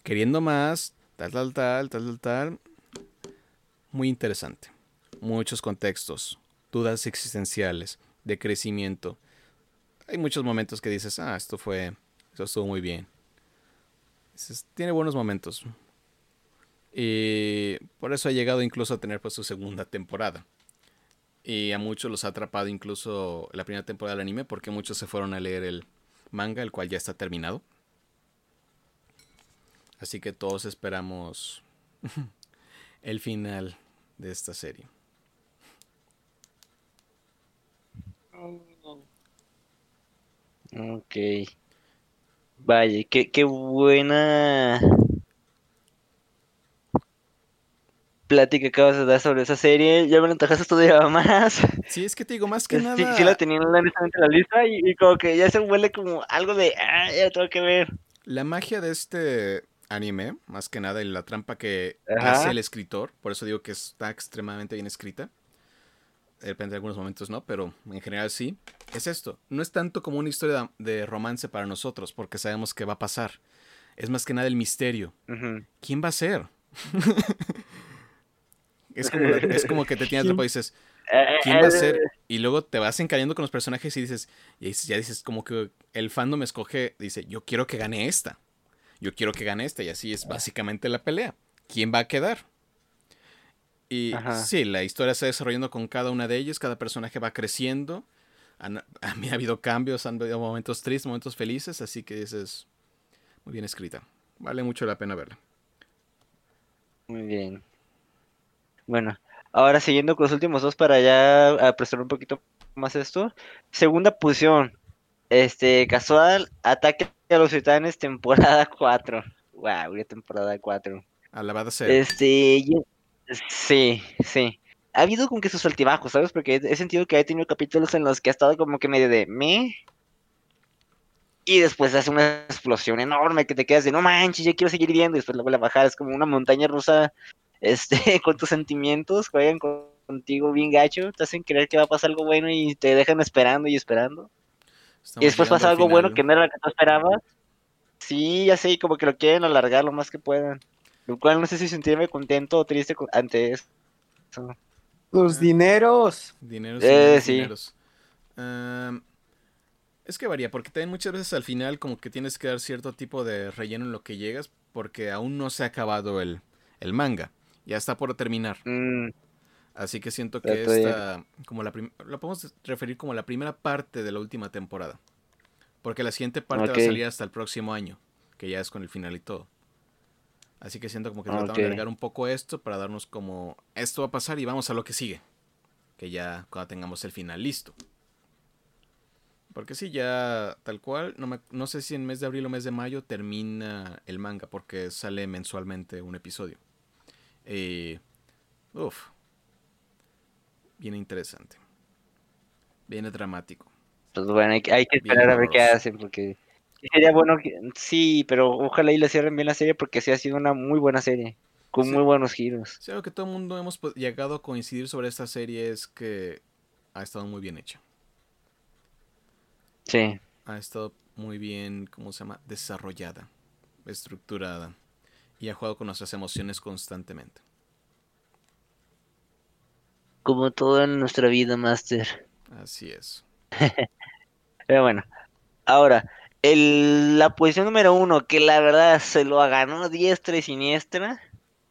queriendo más, tal, tal, tal, tal, tal, tal. Muy interesante. Muchos contextos, dudas existenciales, de crecimiento. Hay muchos momentos que dices, ah, esto fue, eso estuvo muy bien. tiene buenos momentos. Y por eso ha llegado incluso a tener pues su segunda temporada. Y a muchos los ha atrapado incluso la primera temporada del anime porque muchos se fueron a leer el manga, el cual ya está terminado. Así que todos esperamos el final de esta serie. Ok. Vaya, qué, qué buena plática acabas de dar sobre esa serie. Ya me antojaste todavía más. Sí, es que te digo más que nada. Sí, sí la tenía en la lista y, como que ya se huele como algo de, ah, ya tengo que ver. La magia de este anime, más que nada, y la trampa que hace el escritor. Por eso digo que está extremadamente bien escrita. De repente, en algunos momentos no, pero en general sí. Es esto. No es tanto como una historia de romance para nosotros, porque sabemos que va a pasar. Es más que nada el misterio. ¿Quién va a ser? es, como, es como que te tienes y dices, ¿quién va a ser? Y luego te vas encallando con los personajes y dices, y ya dices, como que el fandom escoge, dice, yo quiero que gane esta yo quiero que gane este y así es básicamente la pelea. ¿Quién va a quedar? Y sí, la historia se va desarrollando con cada una de ellas, cada personaje va creciendo. a mí ha habido cambios, han habido momentos tristes, momentos felices, así que es muy bien escrita. Vale mucho la pena verla. Muy bien. Bueno, ahora siguiendo con los últimos dos para ya apresurar un poquito más esto. Segunda posición, este, casual, ataque a los titanes, temporada 4. Wow, temporada 4. Alabada sea. Este, sí, sí. Ha habido como que sus altibajos, ¿sabes? Porque he sentido que ha tenido capítulos en los que ha estado como que medio de me. Y después hace una explosión enorme que te quedas de no manches, ya quiero seguir viendo. Y después la vuelve a bajar. Es como una montaña rusa este, con tus sentimientos, juegan contigo bien gacho, te hacen creer que va a pasar algo bueno y te dejan esperando y esperando y después pasa algo bueno que no era lo que tú esperabas. Sí, ya sé, como que lo quieren alargar lo más que puedan. Lo cual no sé si sentirme contento o triste ante eso. Los dineros. Dineros, eh, sí. dineros. es que varía, porque también muchas veces al final como que tienes que dar cierto tipo de relleno en lo que llegas, porque aún no se ha acabado el, el manga. Ya está por terminar. Mm. Así que siento que esta, como la lo podemos referir como la primera parte de la última temporada. Porque la siguiente parte va a salir hasta el próximo año, que ya es con el final y todo. Así que siento como que tratamos de agregar un poco esto para darnos como esto va a pasar y vamos a lo que sigue. Que ya cuando tengamos el final listo. Porque sí, ya tal cual, no, me, no sé si en mes de abril o mes de mayo termina el manga, porque sale mensualmente un episodio. Eh, uf, viene interesante. Viene dramático. Pues bueno, hay, que esperar a ver qué hacen porque... Sí, Sería bueno que... Sí, pero ojalá y le cierren bien la serie porque sí ha sido una muy buena serie. Con Sí. muy buenos giros. Sí, algo que todo el mundo hemos llegado a coincidir sobre esta serie es que ha estado muy bien hecha. Sí. Ha estado muy bien, ¿cómo se llama? Desarrollada, estructurada. Y ha jugado con nuestras emociones constantemente. Como todo en nuestra vida, Master. Así es. Pero bueno. Ahora, el, la posición número uno, que la verdad se lo ganó diestra y siniestra.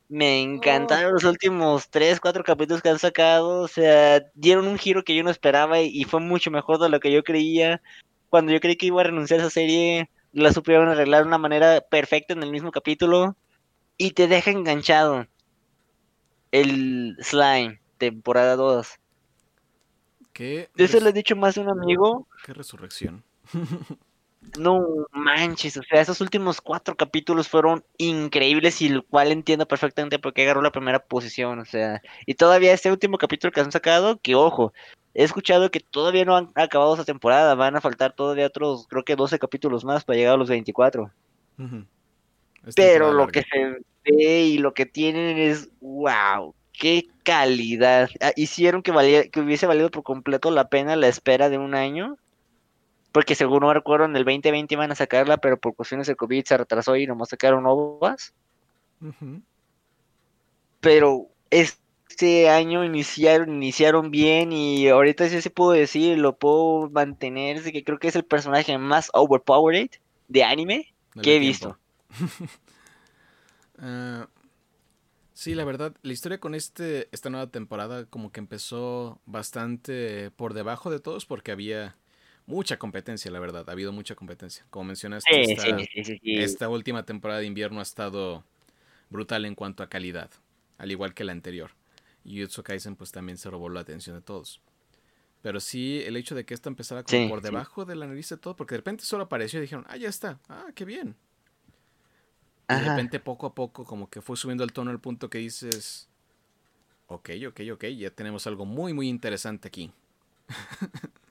Me encantaron los últimos tres, cuatro capítulos que han sacado. O sea, dieron un giro que yo no esperaba y, y fue mucho mejor de lo que yo creía. Cuando yo creí que iba a renunciar a esa serie, la supieron arreglar de una manera perfecta en el mismo capítulo. Y te deja enganchado. El Slime, temporada 2. ¿Qué, De eso le he dicho más de un amigo. qué resurrección? No manches, o sea, esos últimos cuatro capítulos fueron increíbles y el cual entiendo perfectamente por qué agarró la primera posición, o sea, y todavía este último capítulo que han sacado, que ojo, he escuchado que todavía no han acabado esa temporada, van a faltar todavía otros, creo que 12 capítulos más para llegar a los 24, Ujú. Es pero lo larga. que se ve y lo que tienen es, wow, qué calidad, Ah, hicieron que, valiera, que hubiese valido por completo la pena la espera de un año. Porque según no recuerdo, en el 2020 iban a sacarla, pero por cuestiones de COVID se retrasó y nomás sacaron ovas. Pero este año iniciaron, iniciaron bien y ahorita sí se puedo decir, lo puedo mantener, que creo que es el personaje más overpowered de anime Dale que he tiempo. visto. Ah, sí, la verdad, la historia con este, esta nueva temporada como que empezó bastante por debajo de todos porque había mucha competencia, la verdad. Ha habido mucha competencia. Como mencionaste, Sí, esta, sí, sí, sí, sí. esta última temporada de invierno ha estado brutal en cuanto a calidad, al igual que la anterior. Y Jujutsu Kaisen pues también se robó la atención de todos. Pero sí, el hecho de que esta empezara como por debajo de la nariz de todo, porque de repente solo apareció y dijeron, ah, ya está, ah, qué bien. Y de repente poco a poco como que fue subiendo el tono al punto que dices, ok, ok, ok, ya tenemos algo muy, muy interesante aquí.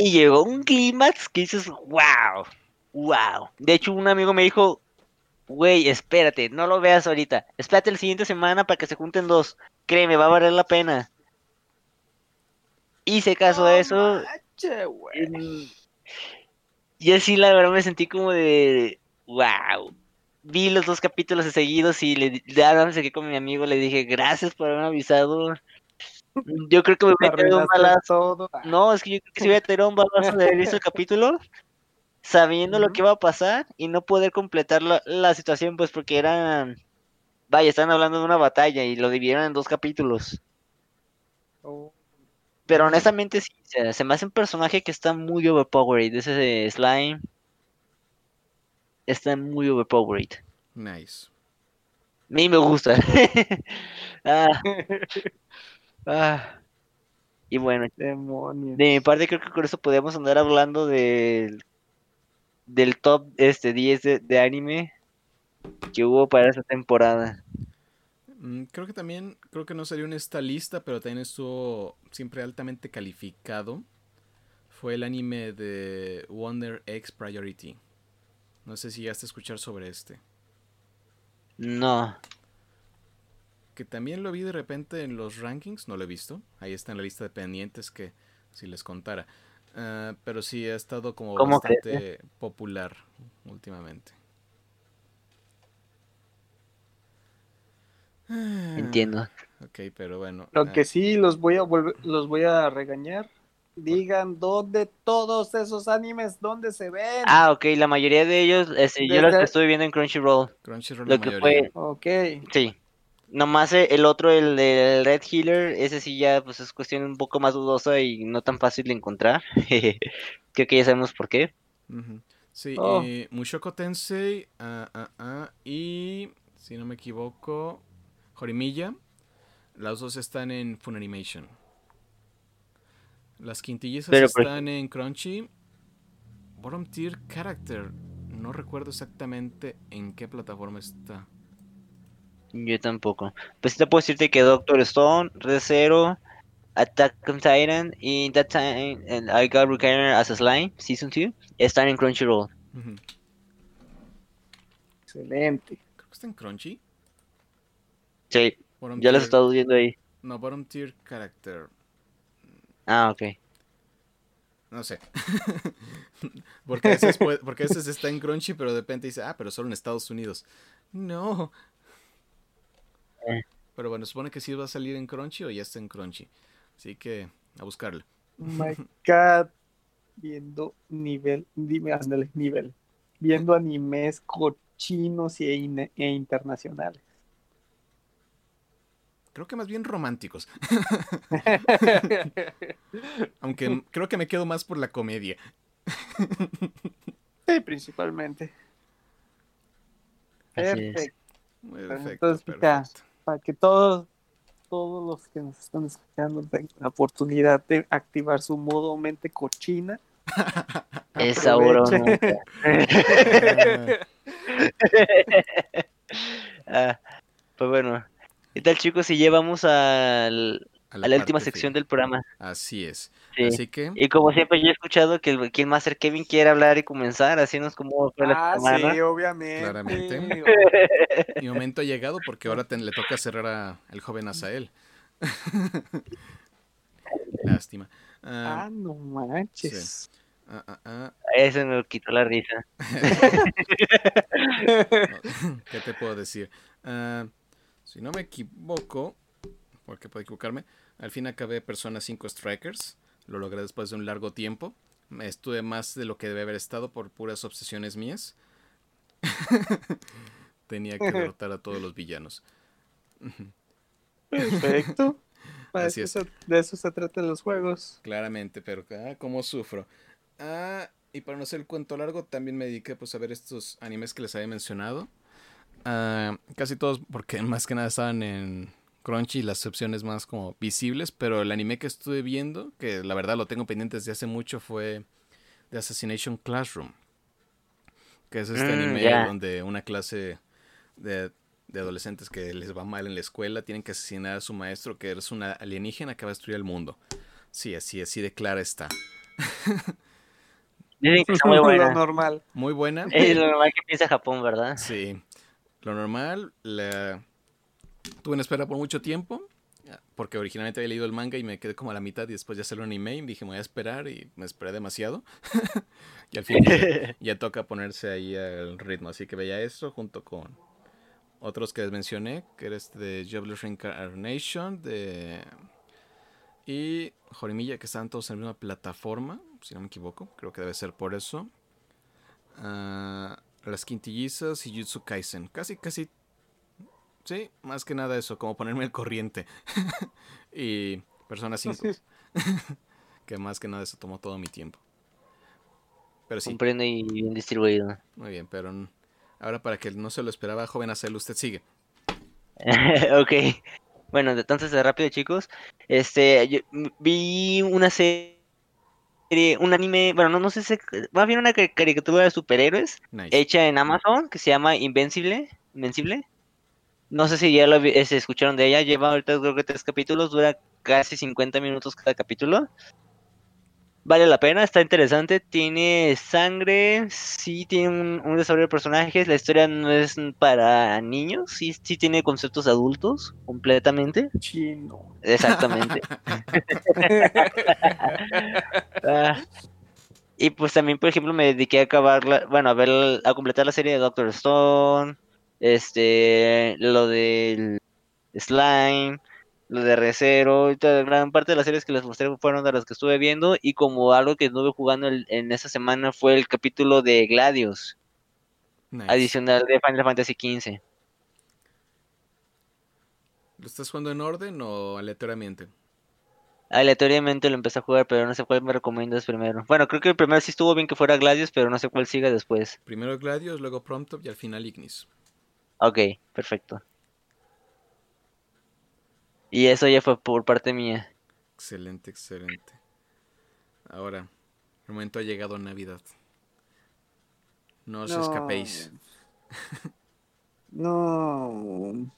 Y llegó un clímax que dices, wow, wow. De hecho, un amigo me dijo, güey, espérate, no lo veas ahorita. Espérate la siguiente semana para que se junten dos. Créeme, va a valer la pena. Hice caso a eso. Güey. Y así la verdad me sentí como de, wow. Vi los dos capítulos seguidos y le, le acerqué con mi amigo, le dije, gracias por haberme avisado. Yo creo que me hubiera caído un Arruinaste balazo. No, es que yo creo que si hubiera tenido un balazo de el capítulo, sabiendo lo que iba a pasar y no poder completar la, la situación, pues porque eran, vaya, están hablando de una batalla y lo dividieron en dos capítulos. oh. Pero honestamente sí, se me hace un personaje que está muy overpowered, ese de Slime está muy overpowered. Nice. A mí me gusta. Ah, ah. Y bueno, Demonios. De mi parte creo que con eso podemos andar hablando del, del top este 10 de, de anime que hubo para esta temporada. Mm, Creo que también, creo que no salió en esta lista, pero también estuvo siempre altamente calificado. Fue el anime de Wonder X Priority. No sé si llegaste a escuchar sobre este. No. Que también lo vi de repente en los rankings, no lo he visto. Ahí está en la lista de pendientes que si les contara. Ah, pero sí ha estado como ¿Cómo bastante popular últimamente. Ah, Entiendo. Ok, pero bueno. Lo ah, que sí los voy a volver, los voy a regañar. Digan dónde todos esos animes, dónde se ven. Ah, ok, la mayoría de ellos, este, yo los estuve viendo en Crunchyroll, Crunchyroll lo la que mayoría. fue- Ok. sí. Nomás eh, el otro, el del Red Healer, ese sí ya pues es cuestión un poco más dudosa y no tan fácil de encontrar. Creo que ya sabemos por qué. Sí, Oh. y Mushoku Tensei ah, ah, ah, y, si no me equivoco, Horimiya. Las dos están en Funimation. Las Pero, por están en Crunchy. Bottom Tier Character. No recuerdo exactamente en qué plataforma está. Yo tampoco. Pues te puedo decirte que Doctor Stone, Red Zero, Attack on Titan y That Time and I Got Retainer as a Slime, Season 2, están en Crunchyroll. Ujú. Excelente. Creo que está en Crunchy. Sí, Bottom ya los he tier- estado viendo ahí. No, bottom tier character. Ah, ok. No sé. porque, a veces puede- porque a veces está en Crunchy, pero de repente dice, ah, pero solo en Estados Unidos. No. Eh. Pero bueno, supone que sí va a salir en Crunchy o ya está en Crunchy. Así que a buscarlo. Oh my God. Viendo nivel, dime, ándale, nivel. Viendo animes cochinos e, in- e internacionales. Creo que más bien románticos. Aunque creo que me quedo más por la comedia. sí, principalmente. Así es. Perfecto. Perfecto, Entonces, perfecto. Para que todos, todos los que nos están escuchando tengan la oportunidad de activar su modo mente cochina. Es ahora o Aprovechen. nunca. Ah, Ah, pues bueno. ¿Qué tal chicos? Si llevamos al, a a la última sección final. del programa. Así es. Sí. Así que Y como siempre yo he escuchado que el, el Master Kevin quiere hablar y comenzar, así nos como fue la Ah, semana. sí, obviamente. Claramente. mi momento ha llegado porque ahora te- le toca cerrar a el joven Asael. Lástima. Ah, Ah, no manches. ah, ah, ah. Eso me quitó la risa. No, ¿Qué te puedo decir? Si no me equivoco, porque puedo equivocarme, al fin acabé Persona 5 Strikers. Lo logré después de un largo tiempo. Estuve más de lo que debe haber estado por puras obsesiones mías. Tenía que derrotar a todos los villanos. Perfecto. Así de eso se tratan los juegos. Claramente, pero ah, cómo sufro. Ah, y para no hacer el cuento largo, también me dediqué pues, a ver estos animes que les había mencionado. Ah, casi todos, porque más que nada estaban en Crunchy, las opciones más como visibles, pero el anime que estuve viendo, que la verdad lo tengo pendiente desde hace mucho, fue The Assassination Classroom. Que es este Mm, anime donde una clase de, de adolescentes que les va mal en la escuela tienen que asesinar a su maestro, que es una alienígena que va a destruir el mundo. Sí, así, así de clara está. Dicen que está muy Lo buena. normal. Muy buena. Es lo normal que piensa Japón, ¿verdad? Sí. Lo normal, la... tuve en espera por mucho tiempo, porque originalmente había leído el manga y me quedé como a la mitad y después ya salió un anime y dije me voy a esperar y me esperé demasiado. y al fin ya, ya toca ponerse ahí al ritmo, así que veía esto junto con otros que les mencioné, que era este de Jobless Reincarnation, de... Y Jorimilla, que estaban todos en la misma plataforma, si no me equivoco, creo que debe ser por eso. Ah, las quintillizas y Jutsu Kaisen. Casi, casi. Sí, más que nada eso, como ponerme al corriente. y Persona 5. que más que nada eso tomó todo mi tiempo. Pero sí, Comprendo y bien distribuido. muy bien, pero ahora para que no se lo esperaba, joven Acel, usted sigue. ok. Bueno, entonces de rápido, chicos. Este, yo vi una serie, un anime, bueno, no, no sé si, más bien una ca- caricatura de superhéroes Nice. hecha en Amazon que se llama Invencible, Invencible. No sé si ya lo se escucharon de ella, lleva ahorita creo que tres capítulos, dura casi 50 minutos cada capítulo. Vale la pena, está interesante, tiene sangre, sí tiene un, un desarrollo de personajes, la historia no es para niños, sí, sí tiene conceptos adultos completamente, Chino. exactamente. Ah, y pues también, por ejemplo, me dediqué a acabar, la- bueno, a ver, a completar la serie de Doctor Stone, este, lo del Slime, lo de Recero, y toda gran parte de las series que les mostré fueron de las que estuve viendo, y como algo que estuve jugando el- en esta semana fue el capítulo de Gladius, Nice. adicional de Final Fantasy XV. ¿Lo estás jugando en orden o aleatoriamente? Aleatoriamente lo empecé a jugar, pero no sé cuál me recomiendas primero. Bueno, creo que el primero sí estuvo bien que fuera Gladius, pero no sé cuál siga después. Primero Gladius, luego Prompto y al final Ignis. Ok, perfecto. Y eso ya fue por parte mía. Excelente, excelente. Ahora, el momento ha llegado Navidad. No os escapéis. No.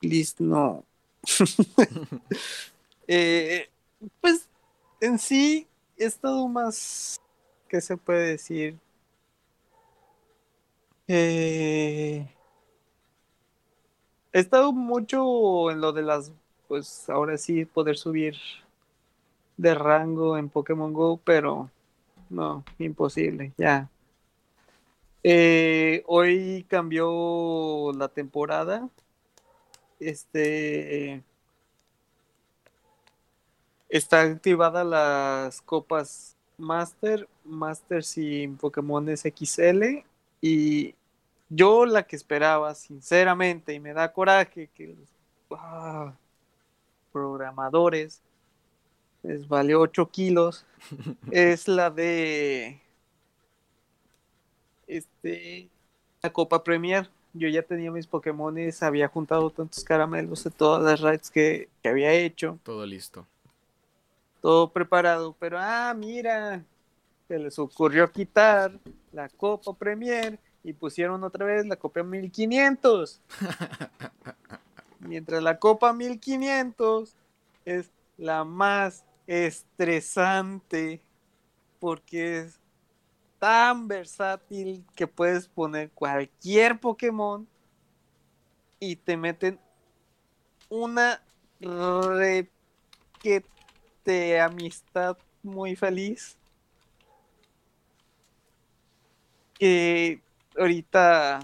Please, no. Eh, pues en sí he estado más ¿qué se puede decir? Eh, he estado mucho en lo de las, pues ahora sí, poder subir de rango en Pokémon Go, pero no, imposible, ya. Eh, hoy cambió la temporada. Este está activada las copas Master, Master sin Pokémon XL y yo la que esperaba, sinceramente, y me da coraje que los ah, programadores les valió 8 kilos, es la de este la Copa Premier. Yo ya tenía mis Pokémones, había juntado tantos caramelos de todas las raids que, que había hecho. Todo listo. Todo preparado, pero ah, mira, se les ocurrió quitar la Copa Premier y pusieron otra vez la Copa 1500. Mientras la Copa 1500 es la más estresante porque es tan versátil que puedes poner cualquier Pokémon y te meten una requete amistad muy feliz que ahorita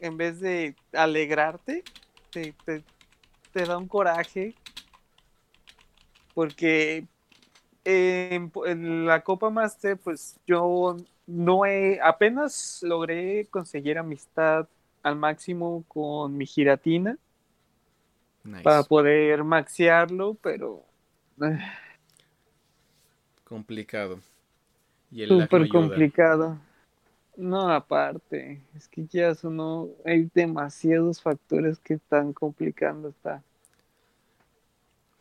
en vez de alegrarte te, te, te da un coraje porque en, en, la Copa Master, pues yo no he, apenas logré conseguir amistad al máximo con mi giratina Nice. para poder maxearlo, pero eh, Complicado. Y el súper complicado. No, aparte, es que ya no, hay demasiados factores que están complicando esta.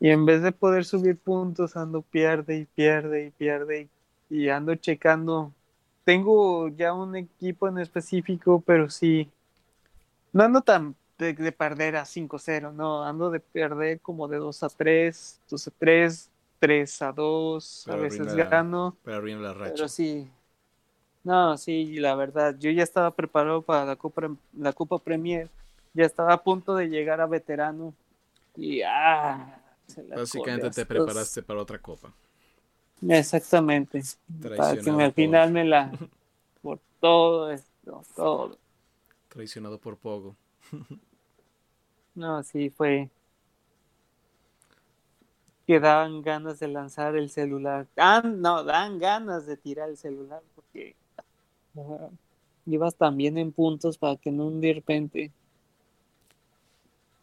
Y en vez de poder subir puntos, ando pierde y pierde y pierde y, y ando checando. Tengo ya un equipo en específico, pero sí. No ando tan de, de perder a 5-0, no, ando de perder como de 2 a 3, 2 a 3, 3 a 2, a Pero veces arruina- gano. Arruinar la racha. Pero sí. No, sí, la verdad, yo ya estaba preparado para la Copa, la Copa Premier. Ya estaba a punto de llegar a veterano. Y ah, se la Básicamente corre te preparaste para otra copa. Exactamente. Para que me, al por- final me la. Por todo esto, todo. Traicionado por Pogo. No, sí, fue. Que daban ganas de lanzar el celular. Ah, no, dan ganas de tirar el celular porque ah, ibas también en puntos para que no de repente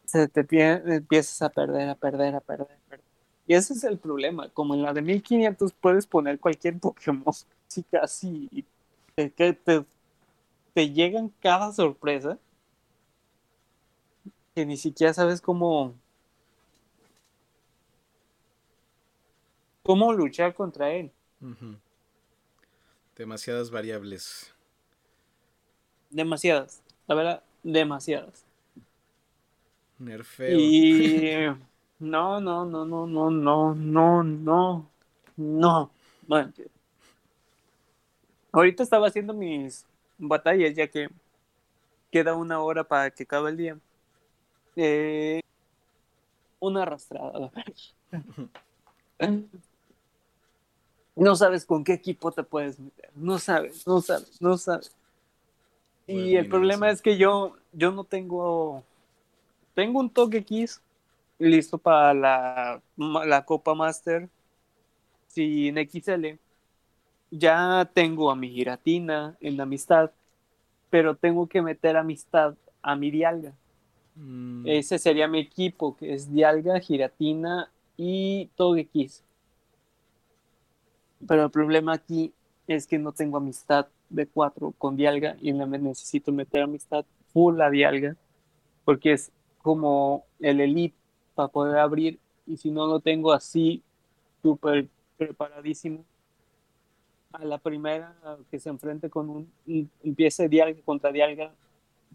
se te pie- empiezas a perder, a perder, a perder, a perder. Y ese es el problema. Como en la de 1500 puedes poner cualquier Pokémon, casi casi, te, te, te llegan cada sorpresa que ni siquiera sabes cómo cómo luchar contra él. Ujú. Demasiadas variables. Demasiadas, la verdad, demasiadas. Nerfeo. Y no, no, no, no, no, no, no, no, no. manches. Ahorita estaba haciendo mis batallas ya que queda una hora para que acabe el día. Eh, una arrastrada. No sabes con qué equipo te puedes meter. No sabes, no sabes, no sabes. Y el problema es que yo, yo no tengo. Tengo un toque X listo para la, la Copa Master sin XL. Ya tengo a mi Giratina en amistad, pero tengo que meter amistad a mi Dialga. Mm, Ese sería mi equipo, que es Dialga, Giratina y Togekiss. Pero el problema aquí es que no tengo amistad de cuatro con Dialga y me- necesito meter amistad full a Dialga, porque es como el elite para poder abrir y si no lo tengo así súper preparadísimo a la primera que se enfrente con un, un- empiece Dialga contra Dialga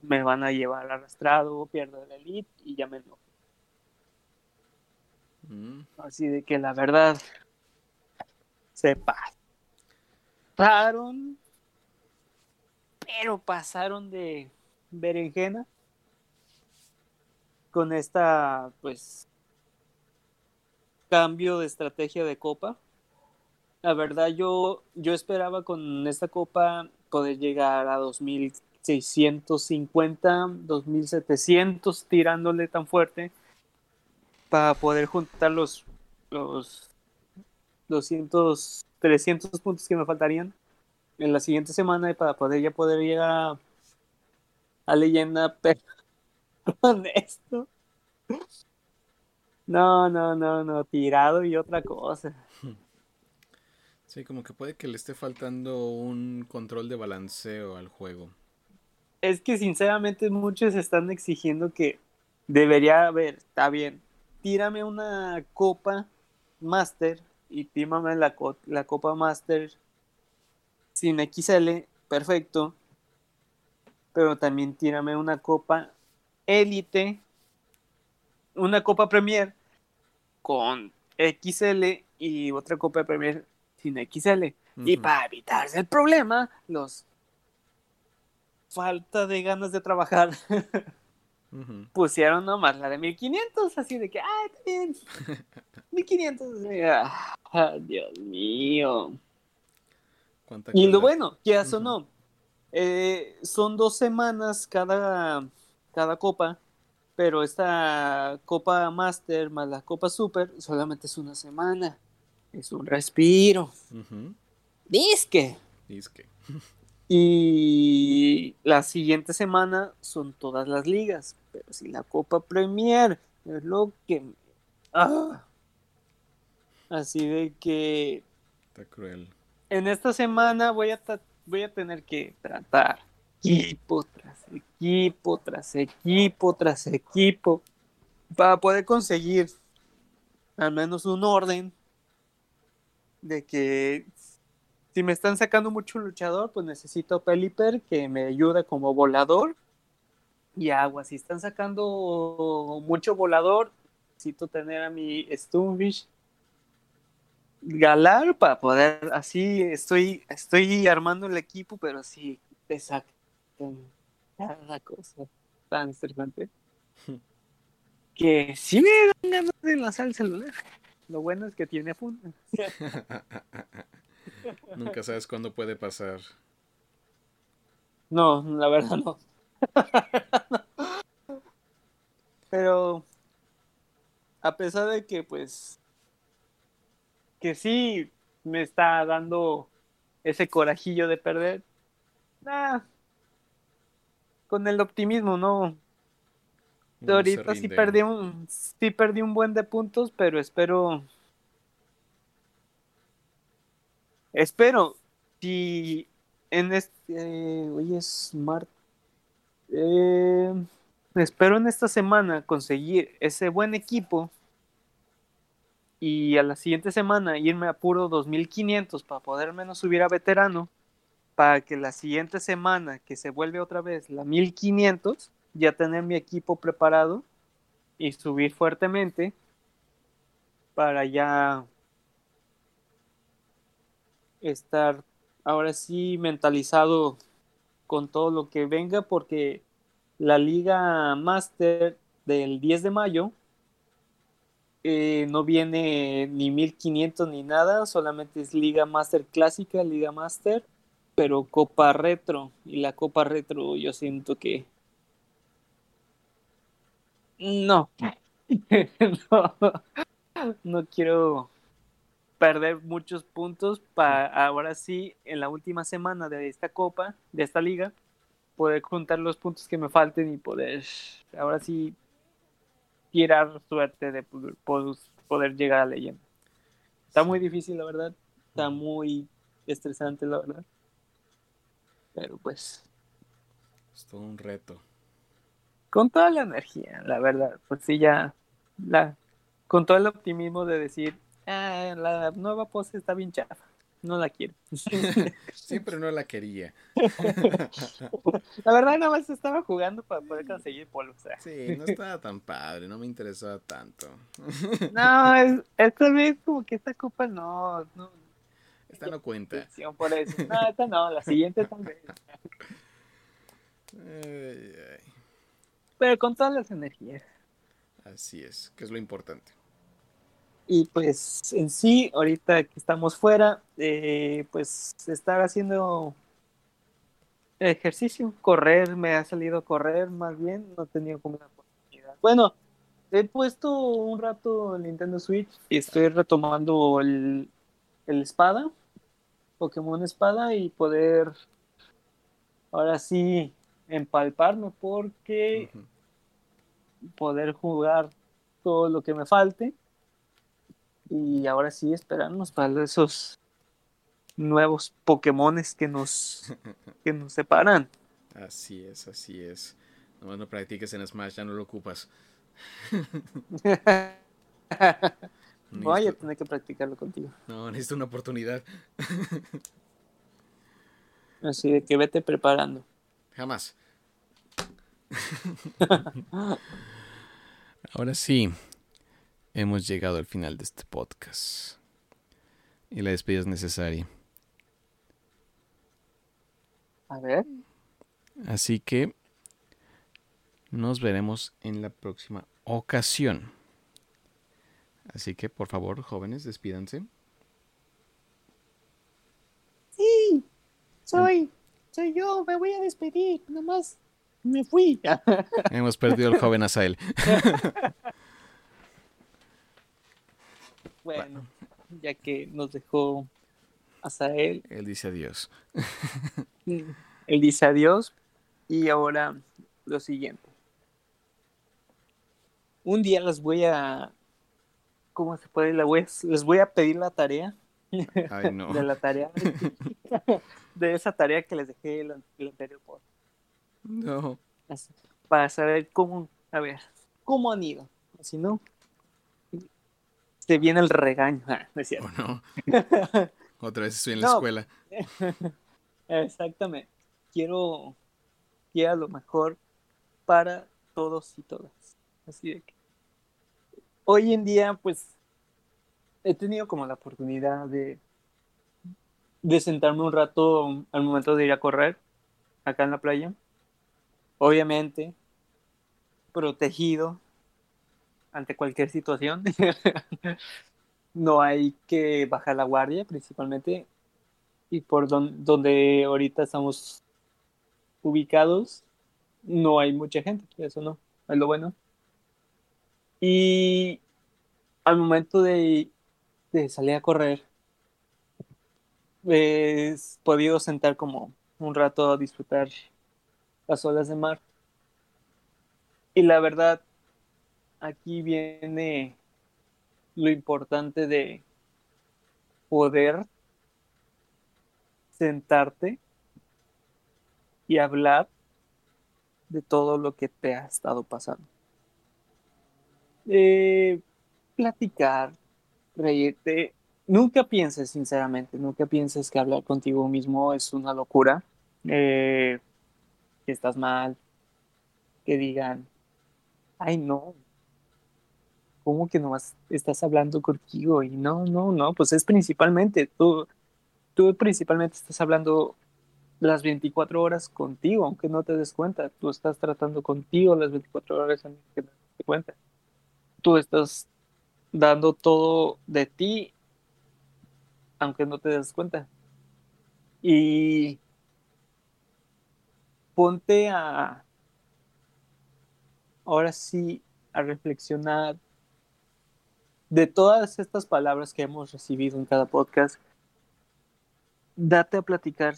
me van a llevar arrastrado, pierdo el elite y ya me enojo. mm. Así de que la verdad se pasa. pasaron, pero pasaron de berenjena con esta, pues, cambio de estrategia de copa. La verdad, yo, yo esperaba con esta copa poder llegar a 2650, 2700, tirándole tan fuerte para poder juntar los, los 200, 300 puntos que me faltarían en la siguiente semana y para poder ya poder llegar a, a leyenda, pero con esto. No, no, no, no, tirado y otra cosa. Sí, como que puede que le esté faltando un control de balanceo al juego. Es que sinceramente muchos están exigiendo que debería haber, está bien, tírame una copa Master y tímame la, la copa Master sin XL, perfecto. Pero también tírame una copa Elite, una copa Premier con XL y otra copa Premier sin XL. Y para evitarse el problema, los falta de ganas de trabajar pusieron nomás la de 1500, así de que, ah, está bien, 1500. Ah, Dios mío. Y lo bueno, que eso no, eh, son dos semanas cada, cada copa, pero esta Copa Master más la Copa Super solamente es una semana. Es un respiro. Disque. Disque. Y la siguiente semana son todas las ligas. Pero si la Copa Premier es lo que... Ah. Así de que... Está cruel. En esta semana voy a, voy a tener que tratar equipo tras equipo, tras equipo, tras equipo, para poder conseguir al menos un orden de que si me están sacando mucho luchador, pues necesito Peliper que me ayude como volador y agua. Si están sacando mucho volador, necesito tener a mi Stonefish Galar para poder así estoy estoy armando el equipo, pero así te sacan cada cosa tan estresante que sí me dan ganas de lanzar el celular. Lo bueno es que tiene funda. Nunca sabes cuándo puede pasar. No, la verdad no. Pero a pesar de que pues que sí me está dando ese corajillo de perder, con el optimismo, ¿no? ahorita sí perdí un sí perdí un buen de puntos, pero espero espero si en este hoy es martes eh, espero en esta semana conseguir ese buen equipo y a la siguiente semana irme a puro 2500 para poder menos subir a veterano para que la siguiente semana que se vuelve otra vez la 1500 ya tener mi equipo preparado y subir fuertemente para ya estar ahora sí mentalizado con todo lo que venga porque la Liga Master del 10 de mayo eh, no viene ni 1500 ni nada, solamente es Liga Master clásica, Liga Master, pero Copa Retro. Y la Copa Retro yo siento que... No, no, no quiero perder muchos puntos para ahora sí, en la última semana de esta copa, de esta liga, poder juntar los puntos que me falten y poder, ahora sí, tirar suerte de poder llegar a leyenda. Está muy difícil, la verdad. Está muy estresante, la verdad. Pero pues... Es todo un reto. Con toda la energía, la verdad. Pues sí, ya... La, con todo el optimismo de decir, Ah, la nueva pose está bien chafa. No la quiero. Siempre no la quería. La verdad, nada más estaba jugando para poder conseguir polvo. Sí, no estaba tan padre, no me interesaba tanto. No, esta vez como que esta copa no, no. esta no cuenta. Por eso. No, esta no, la siguiente también. Ay, ay. Pero con todas las energías. Así es, que es lo importante. Y pues en sí, ahorita que estamos fuera, eh, pues estar haciendo ejercicio, correr, me ha salido correr más bien, no he tenido como una oportunidad. Bueno, he puesto un rato el Nintendo Switch y estoy retomando el, el espada, Pokémon espada y poder ahora sí empalparme porque poder jugar todo lo que me falte y ahora sí esperarnos para esos nuevos Pokémones que nos que nos separan. Así es, así es. Nomás no practiques en Smash, ya no lo ocupas. Voy a tener que practicarlo contigo. No, necesito una oportunidad. Así de que vete preparando. Jamás. Ahora sí, hemos llegado al final de este podcast. Y la despedida es necesaria. A ver, Así que nos veremos en la próxima ocasión. Así que, por favor, jóvenes, despídanse. sí, soy, soy yo, me voy a despedir, nomás me fui. Hemos perdido al joven Asael. bueno, ya que nos dejó hasta él, Él dice adiós. él dice adiós y ahora lo siguiente. Un día les voy a, ¿cómo se puede? Les voy a, les voy a pedir la tarea Ay, no. de la tarea de esa tarea que les dejé el, el anterior podcast. No. Así, para saber cómo, a ver, cómo han ido. Si no, se viene el regaño. Ah, no es cierto. Otra vez estoy en la No. escuela. Exactamente. Quiero, quiero lo mejor para todos y todas. Así de que hoy en día, pues, he tenido como la oportunidad de, de sentarme un rato al momento de ir a correr acá en la playa. Obviamente, protegido ante cualquier situación. no hay que bajar la guardia, principalmente. Y por don- donde ahorita estamos ubicados, no hay mucha gente, eso no, es lo bueno. Y al momento de, de salir a correr, he podido sentar como un rato a disfrutar las olas de mar. Y la verdad, aquí viene lo importante de poder sentarte y hablar de todo lo que te ha estado pasando. Eh, platicar, reírte. Nunca pienses, sinceramente, nunca pienses que hablar contigo mismo es una locura. Eh, que estás mal, que digan, ay no, ¿cómo que nomás estás hablando contigo? Y no, no, no, pues es principalmente, tú, tú principalmente estás hablando las 24 horas contigo, aunque no te des cuenta, tú estás tratando contigo las 24 horas aunque no te des cuenta. Tú estás dando todo de ti, aunque no te des cuenta. Y ponte a, ahora sí, a reflexionar de todas estas palabras que hemos recibido en cada podcast, date a platicar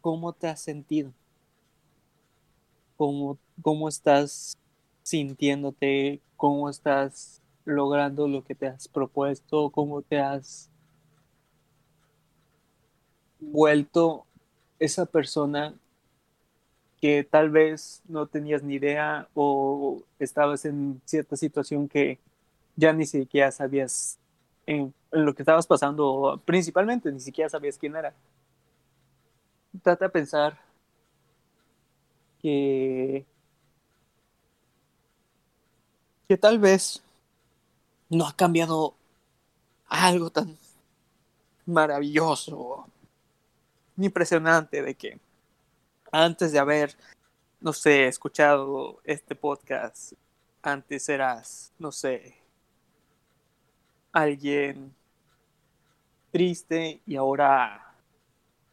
cómo te has sentido, cómo, cómo estás sintiéndote, cómo estás logrando lo que te has propuesto, cómo te has vuelto esa persona que tal vez no tenías ni idea o estabas en cierta situación que ya ni siquiera sabías en, lo que estabas pasando, principalmente ni siquiera sabías quién era. Trata de pensar que, que tal vez no ha cambiado algo tan, maravilloso, impresionante de que antes de haber, no sé, escuchado este podcast, antes eras, no sé, alguien triste y ahora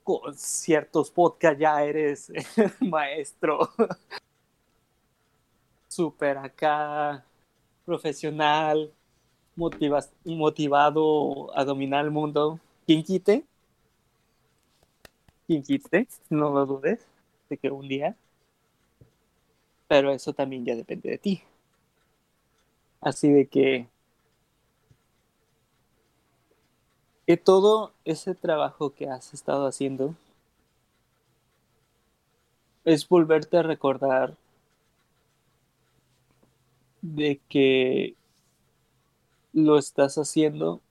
con ciertos podcasts ya eres maestro súper acá profesional motivado a dominar el mundo. Quien quite quien quite no lo dudes de que un día. Pero eso también ya depende de ti. Así de que que todo ese trabajo que has estado haciendo es volverte a recordar de que lo estás haciendo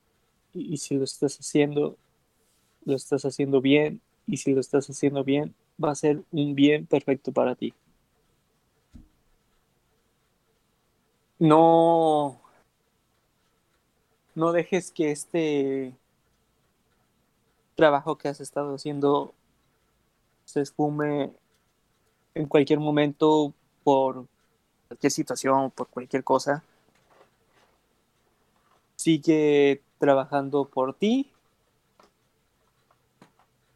y si lo estás haciendo, lo estás haciendo bien y si lo estás haciendo bien, va a ser un bien perfecto para ti. No, no dejes que este trabajo que has estado haciendo se esfume en cualquier momento por cualquier situación, por cualquier cosa. Sigue trabajando por ti.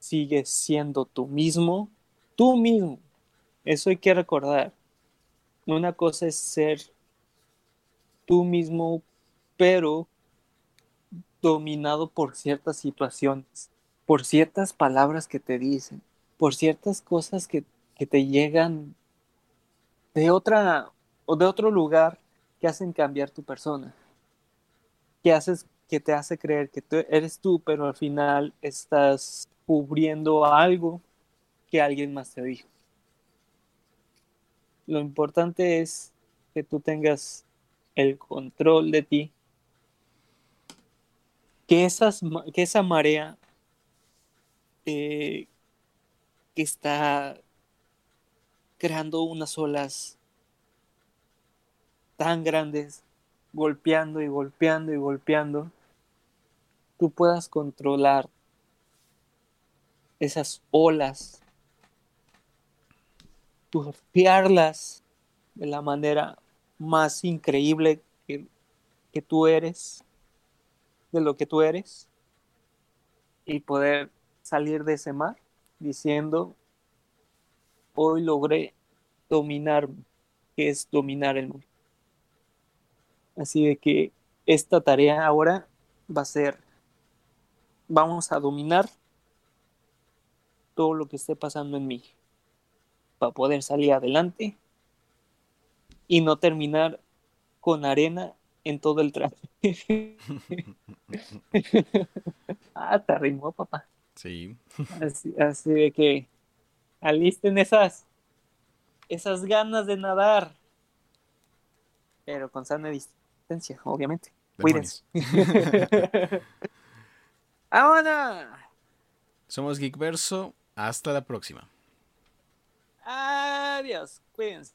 Sigue siendo tú mismo. Tú mismo. Eso hay que recordar. Una cosa es ser tú mismo, pero dominado por ciertas situaciones por ciertas palabras que te dicen, por ciertas cosas que, te llegan de otra o de otro lugar que hacen cambiar tu persona. Que haces que te hace creer que tú eres tú, pero al final estás cubriendo algo que alguien más te dijo. Lo importante es que tú tengas el control de ti, que, esas, que esa marea eh, que está creando unas olas tan grandes, golpeando y golpeando y golpeando, tú puedas controlar esas olas, surfearlas de la manera más increíble que tú eres, de lo que tú eres, y poder salir de ese mar diciendo, hoy logré dominar, que es dominar el mundo. Así de que esta tarea ahora va a ser, vamos a dominar todo lo que esté pasando en mí para poder salir adelante y no terminar con arena en todo el traje. ah, te arrimó, papá. Sí. Así, así de que alisten esas, esas ganas de nadar. Pero con sana distancia, obviamente. Cuídense. ¡Vámonos! Somos Geekverso. Hasta la próxima. Adiós. Cuídense.